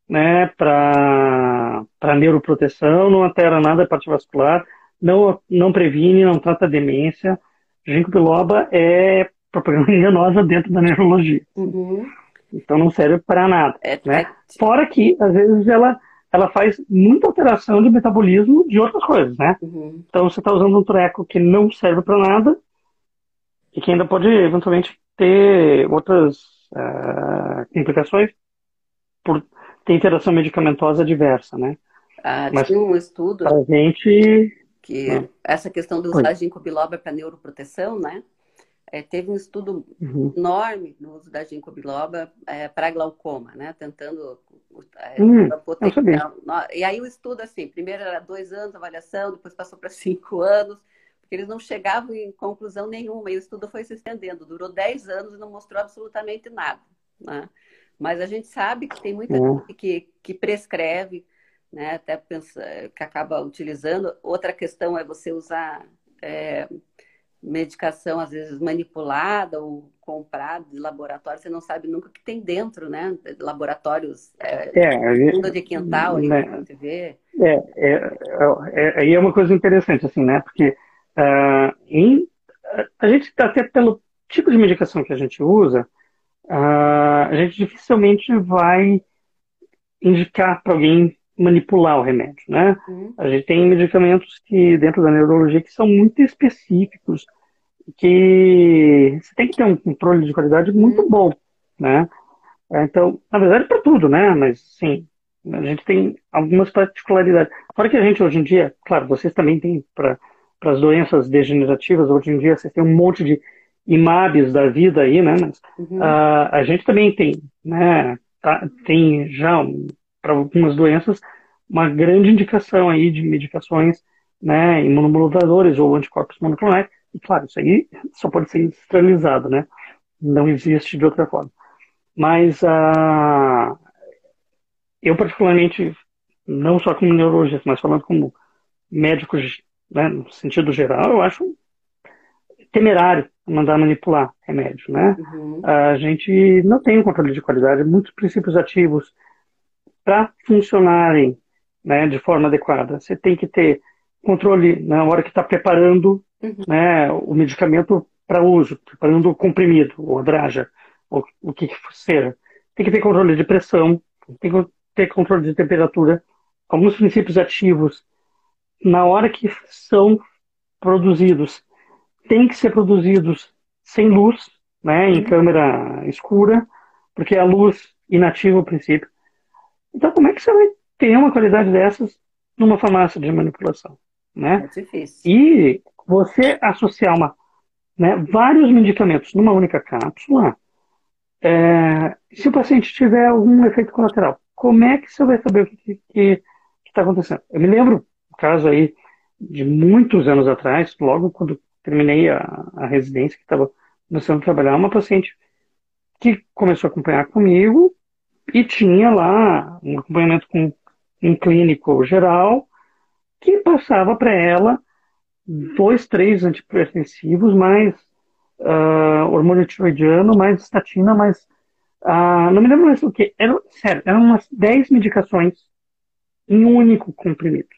né, para neuroproteção, não altera nada a parte vascular, não, não previne, não trata demência. Ginkgo biloba é propaganda enganosa dentro da neurologia. Uhum. Então não serve para nada. É, né? É... Fora que, às vezes, ela ela faz muita alteração de metabolismo de outras coisas, né? Uhum. Então você está usando um treco que não serve para nada e que ainda pode eventualmente ter outras uh, implicações por ter interação medicamentosa diversa, né? Ah, Mas, tinha um estudo a gente que ah. essa questão do usar ginkgo biloba para neuroproteção, né? É, teve um estudo uhum. enorme no uso da ginkgo biloba é, para glaucoma, né? Tentando é, hum, potencial. E aí o estudo, assim, primeiro era dois anos de avaliação, depois passou para cinco anos, porque eles não chegavam em conclusão nenhuma, e o estudo foi se estendendo. Durou dez anos e não mostrou absolutamente nada, né? Mas a gente sabe que tem muita uhum. gente que, que prescreve, né? Até pensa, que acaba utilizando. Outra questão é você usar... É, medicação às vezes manipulada ou comprada de laboratório, você não sabe nunca o que tem dentro, né? Laboratórios é, é, fundo de quintal, né? a gente vê. É, é, é, aí é, é, uma coisa interessante, assim, né? Porque uh, em, a gente, até pelo tipo de medicação que a gente usa, a gente dificilmente vai indicar para alguém manipular o remédio, né? Uhum. A gente tem medicamentos que dentro da neurologia que são muito específicos, que você tem que ter um controle de qualidade muito uhum. bom, né? É, então, na verdade, para tudo, né? Mas, sim, a gente tem algumas particularidades. Fora que a gente, hoje em dia, claro, vocês também têm para as doenças degenerativas, hoje em dia vocês têm um monte de IMABs da vida aí, né? Uhum. uh, a gente também tem, né? Tá, tem já para algumas doenças uma grande indicação aí de medicações, né? Imunomoduladores ou anticorpos monoclonais e claro, isso aí só pode ser esterilizado, né? Não existe de outra forma. Mas uh, eu particularmente, não só como neurologista, mas falando como médico, né, no sentido geral, eu acho temerário mandar manipular remédio, né? Uhum. A gente não tem um controle de qualidade, muitos princípios ativos para funcionarem né, de forma adequada. Você tem que ter controle na hora que está preparando uhum. né, o medicamento para uso, preparando o comprimido, ou a draja, ou o que seja. Tem que ter controle de pressão, tem que ter controle de temperatura, alguns princípios ativos, na hora que são produzidos, tem que ser produzidos sem luz, né, em uhum. câmera escura, porque a luz inativa o princípio. Então, como é que você vai ter uma qualidade dessas numa farmácia de manipulação? Né? É difícil. E você associar uma, né, vários medicamentos numa única cápsula, é, se o paciente tiver algum efeito colateral, como é que você vai saber o que está acontecendo? Eu me lembro um caso aí de muitos anos atrás, logo quando terminei a, a residência, que estava começando a trabalhar, uma paciente que começou a acompanhar comigo e tinha lá um acompanhamento com um clínico geral que passava para ela dois, três antipertensivos, mais uh, hormônio tiroidiano, mais estatina, mais. Uh, não me lembro mais o que. Era, sério, eram umas 10 medicações em um único comprimido.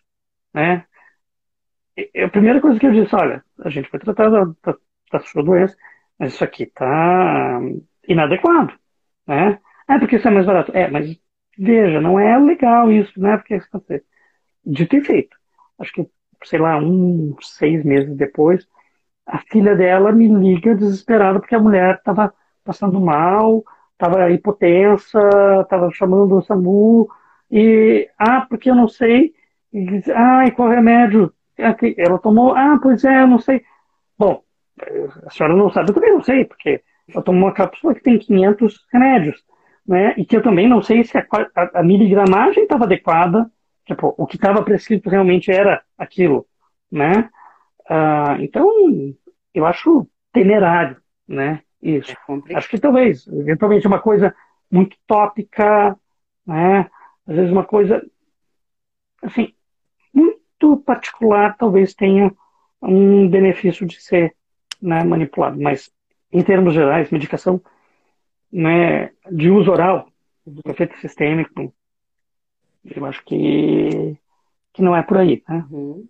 Né? E, a primeira coisa que eu disse, olha, a gente vai tratar da, da, da sua doença, mas isso aqui tá. inadequado, né? Ah, porque isso é mais barato. É, mas veja, não é legal isso, né? Porque isso dito e feito. Acho que, sei lá, uns seis meses depois, a filha dela me liga desesperada porque a mulher estava passando mal, estava hipotensa, estava chamando o SAMU, e, ah, porque eu não sei, e, ah, e qual remédio? Ela tomou, ah, pois é, eu não sei. Bom, a senhora não sabe, eu também não sei, porque eu tomo uma cápsula que tem 500 remédios, né? E que eu também não sei se a, a, a miligramagem estava adequada, tipo, o que estava prescrito realmente era aquilo, né? Ah, então, eu acho temerário, né? Isso. É acho que talvez, eventualmente, uma coisa muito tópica, né? Às vezes uma coisa, assim, muito particular, talvez tenha um benefício de ser né, manipulado. Mas, em termos gerais, medicação né, de uso oral, do efeito sistêmico, eu acho que, que não é por aí. Né? Uhum.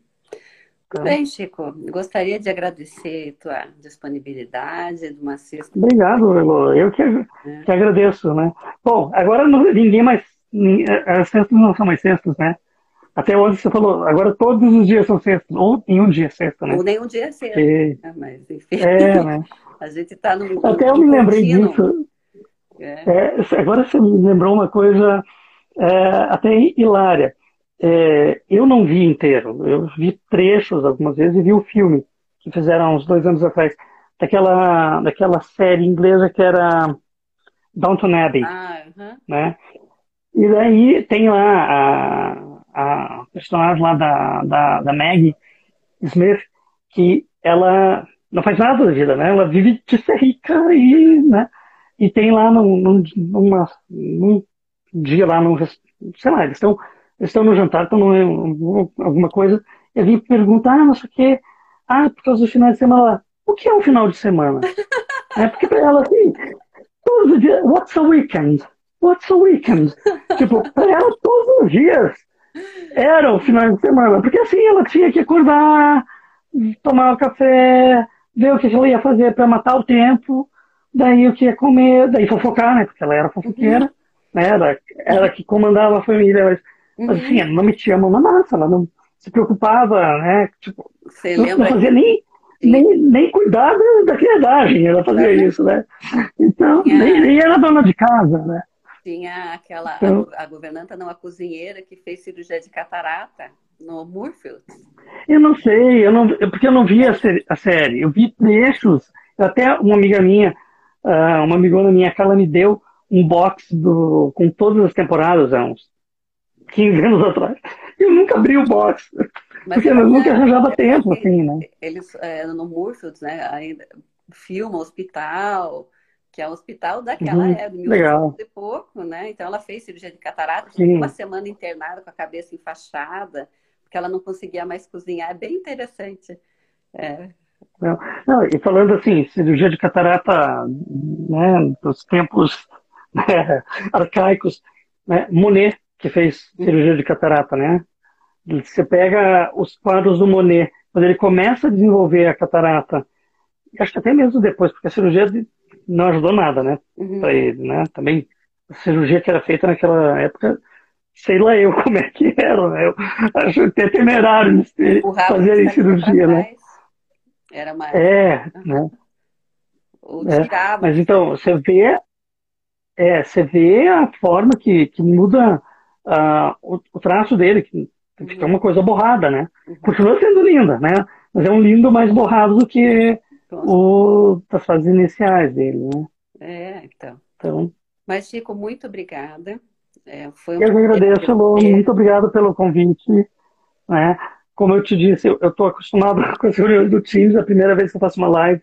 Então, bem, Chico. Gostaria de agradecer a tua disponibilidade de uma sexta. Obrigado. Eu que, é. que agradeço, né? Bom, agora não, ninguém mais. As festas não são mais cestas, né? Até onde você falou, agora todos os dias são sextas, ou em um dia é sexta, né? Ou nem um dia é sexta. E... É, mas, enfim. É, né? A gente está no. Até eu me lembrei disso. É. É, agora você me lembrou uma coisa é, até hilária. É, eu não vi inteiro, eu vi trechos algumas vezes e vi o filme que fizeram uns dois anos atrás, daquela, daquela série inglesa que era Downton Abbey, ah, uh -huh. né? E daí tem lá a, a personagem lá da, da, da Maggie Smith, que ela não faz nada da vida, né? Ela vive de ser rica e, né? E tem lá num, num, numa, num dia lá, num, sei lá, eles estão eles estão no jantar, estão no, alguma coisa, e alguém pergunta, ah, mas o que? Ah, por causa do final de semana. O que é um final de semana? é porque para ela, assim, todos os dias, what's a weekend? What's a weekend? tipo, para ela, todos os dias era o final de semana. Porque assim, ela tinha que acordar, tomar um café, ver o que ela ia fazer para matar o tempo, daí o que ia comer, daí fofocar, né? Porque ela era fofoqueira, uhum. né? Era, era que comandava a família, mas Uhum. Assim, ela não metia a mão na massa, ela não se preocupava, né? Tipo, Você não, não fazia nem, nem, nem cuidar da criadagem, ela fazia uhum. isso, né? Então, Tinha... nem, nem era dona de casa, né? Tinha aquela, então, a, a governanta, não, a cozinheira que fez cirurgia de catarata no Moorfield. Eu não sei, eu não, porque eu não vi a série, a série eu vi trechos, até uma amiga minha, uh, uma amigona minha, ela me deu um box do, com todas as temporadas, há uns 15 anos atrás. Eu nunca abri o box. Mas porque eu nunca arranjava tempo, assim, né? Eles, é, no Moorfields, né, ainda filma hospital, que é o hospital daquela uhum, época, mil legal. e pouco, né? Então ela fez cirurgia de catarata, ficou uma semana internada com a cabeça enfaixada, porque ela não conseguia mais cozinhar. É bem interessante. É. Não, não, e falando assim, cirurgia de catarata, né, dos tempos né, arcaicos, né, Monet que fez cirurgia de catarata, né? Você pega os quadros do Monet, quando ele começa a desenvolver a catarata, acho que até mesmo depois, porque a cirurgia não ajudou nada, né? Uhum. Para ele, né? Também a cirurgia que era feita naquela época, sei lá eu como é que era, né? Eu acho até temerário fazer cirurgia, né? Era mais. É, né? Ou tirava. É. Mas então, você vê, é, você vê a forma que, que muda uh, o, o, traço dele, que fica uma coisa borrada, né? Uhum. Continua sendo linda, né? Mas é um lindo mais borrado do que o das fases iniciais dele, né? É, então. então Mas, Chico, muito obrigada. É, foi um eu que agradeço, Lu, muito obrigado pelo convite. Né? Como eu te disse, eu estou acostumado com as reuniões do Teams, é a primeira vez que eu faço uma live.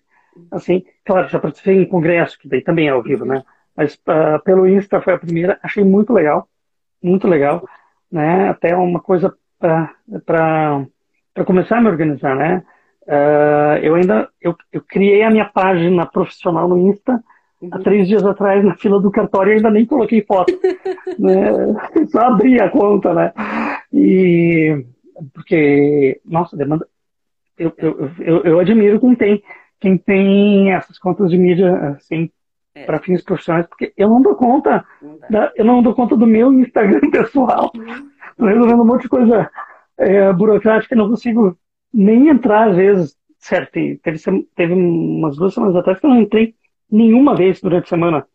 Assim, claro, já participei em congresso, que daí também é ao vivo, né? Mas uh, pelo Insta foi a primeira, achei muito legal muito legal, né? Até uma coisa para começar a me organizar, né? Uh, eu ainda eu, eu criei a minha página profissional no Insta uhum. há três dias atrás na fila do cartório e ainda nem coloquei foto, né? Só abri a conta, né? E porque nossa demanda eu, eu, eu, eu admiro quem tem quem tem essas contas de mídia assim é. para fins profissionais, porque eu não dou conta, não da, eu não dou conta do meu Instagram pessoal. Estou resolvendo um monte de coisa é, burocrática, não consigo nem entrar às vezes, certo? Teve, teve umas duas semanas atrás que eu não entrei nenhuma vez durante a semana,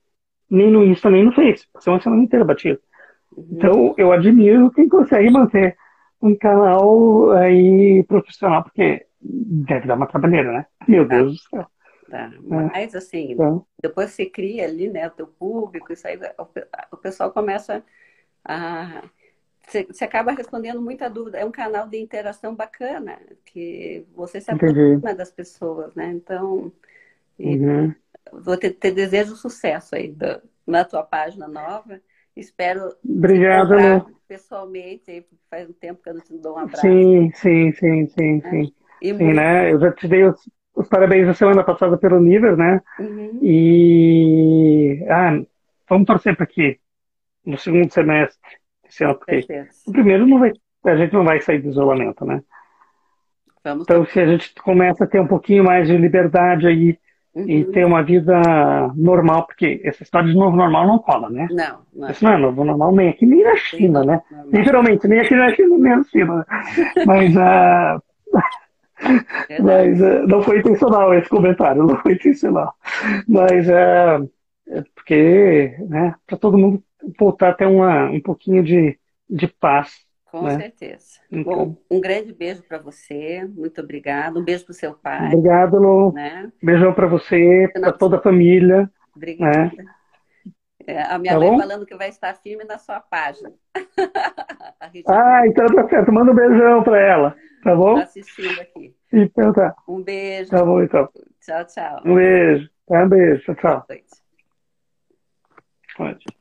nem no Insta, nem no Face. Passei uma semana inteira batido. Então, eu admiro quem consegue manter um canal aí profissional, porque deve dar uma trabalheira, né? Meu tá. Deus do céu. Tá. Mas, assim, então. depois você cria ali, né, o teu público, isso aí, o pessoal começa a... Você, você acaba respondendo muita dúvida. É um canal de interação bacana, que você se aproxima das pessoas, né? Então, uhum. vou ter, ter desejo sucesso aí do, na tua página nova. Espero Obrigado, pessoalmente, faz um tempo que eu não te dou um abraço. Sim, sim, sim, sim, sim. É. sim, muito... né? Eu já te dei os, os parabéns na semana passada pelo nível, né? Uhum. E ah, vamos torcer para que no segundo semestre, porque o primeiro não vai, a gente não vai sair do isolamento, né? Vamos então, se a gente começa a ter um pouquinho mais de liberdade aí uhum. e ter uma vida normal, porque essa história de novo normal não cola, né? Não, não. Isso não é novo normal nem aqui, nem na China, Sim, né? Normal. Literalmente, nem aqui na China, nem na China. Mas, uh, mas uh, não foi intencional esse comentário, não foi intencional. Mas, uh, é porque, né, para todo mundo voltar a ter uma, um pouquinho de, de paz com né? certeza. Então, Bom, um grande beijo para você, muito obrigado. Um beijo para o seu pai. Obrigado, Lu. Né? Beijão para você, para toda a família. Obrigada. Né? É, a minha tá mãe bom? falando que vai estar firme na sua página. ah, então tá certo. Manda um beijão para ela, tá bom? Tá assistindo aqui. Então tá. Um beijo. Tá bom, então. Tchau, tchau. Um beijo. Tá, um beijo. Tchau, tchau. Boa noite.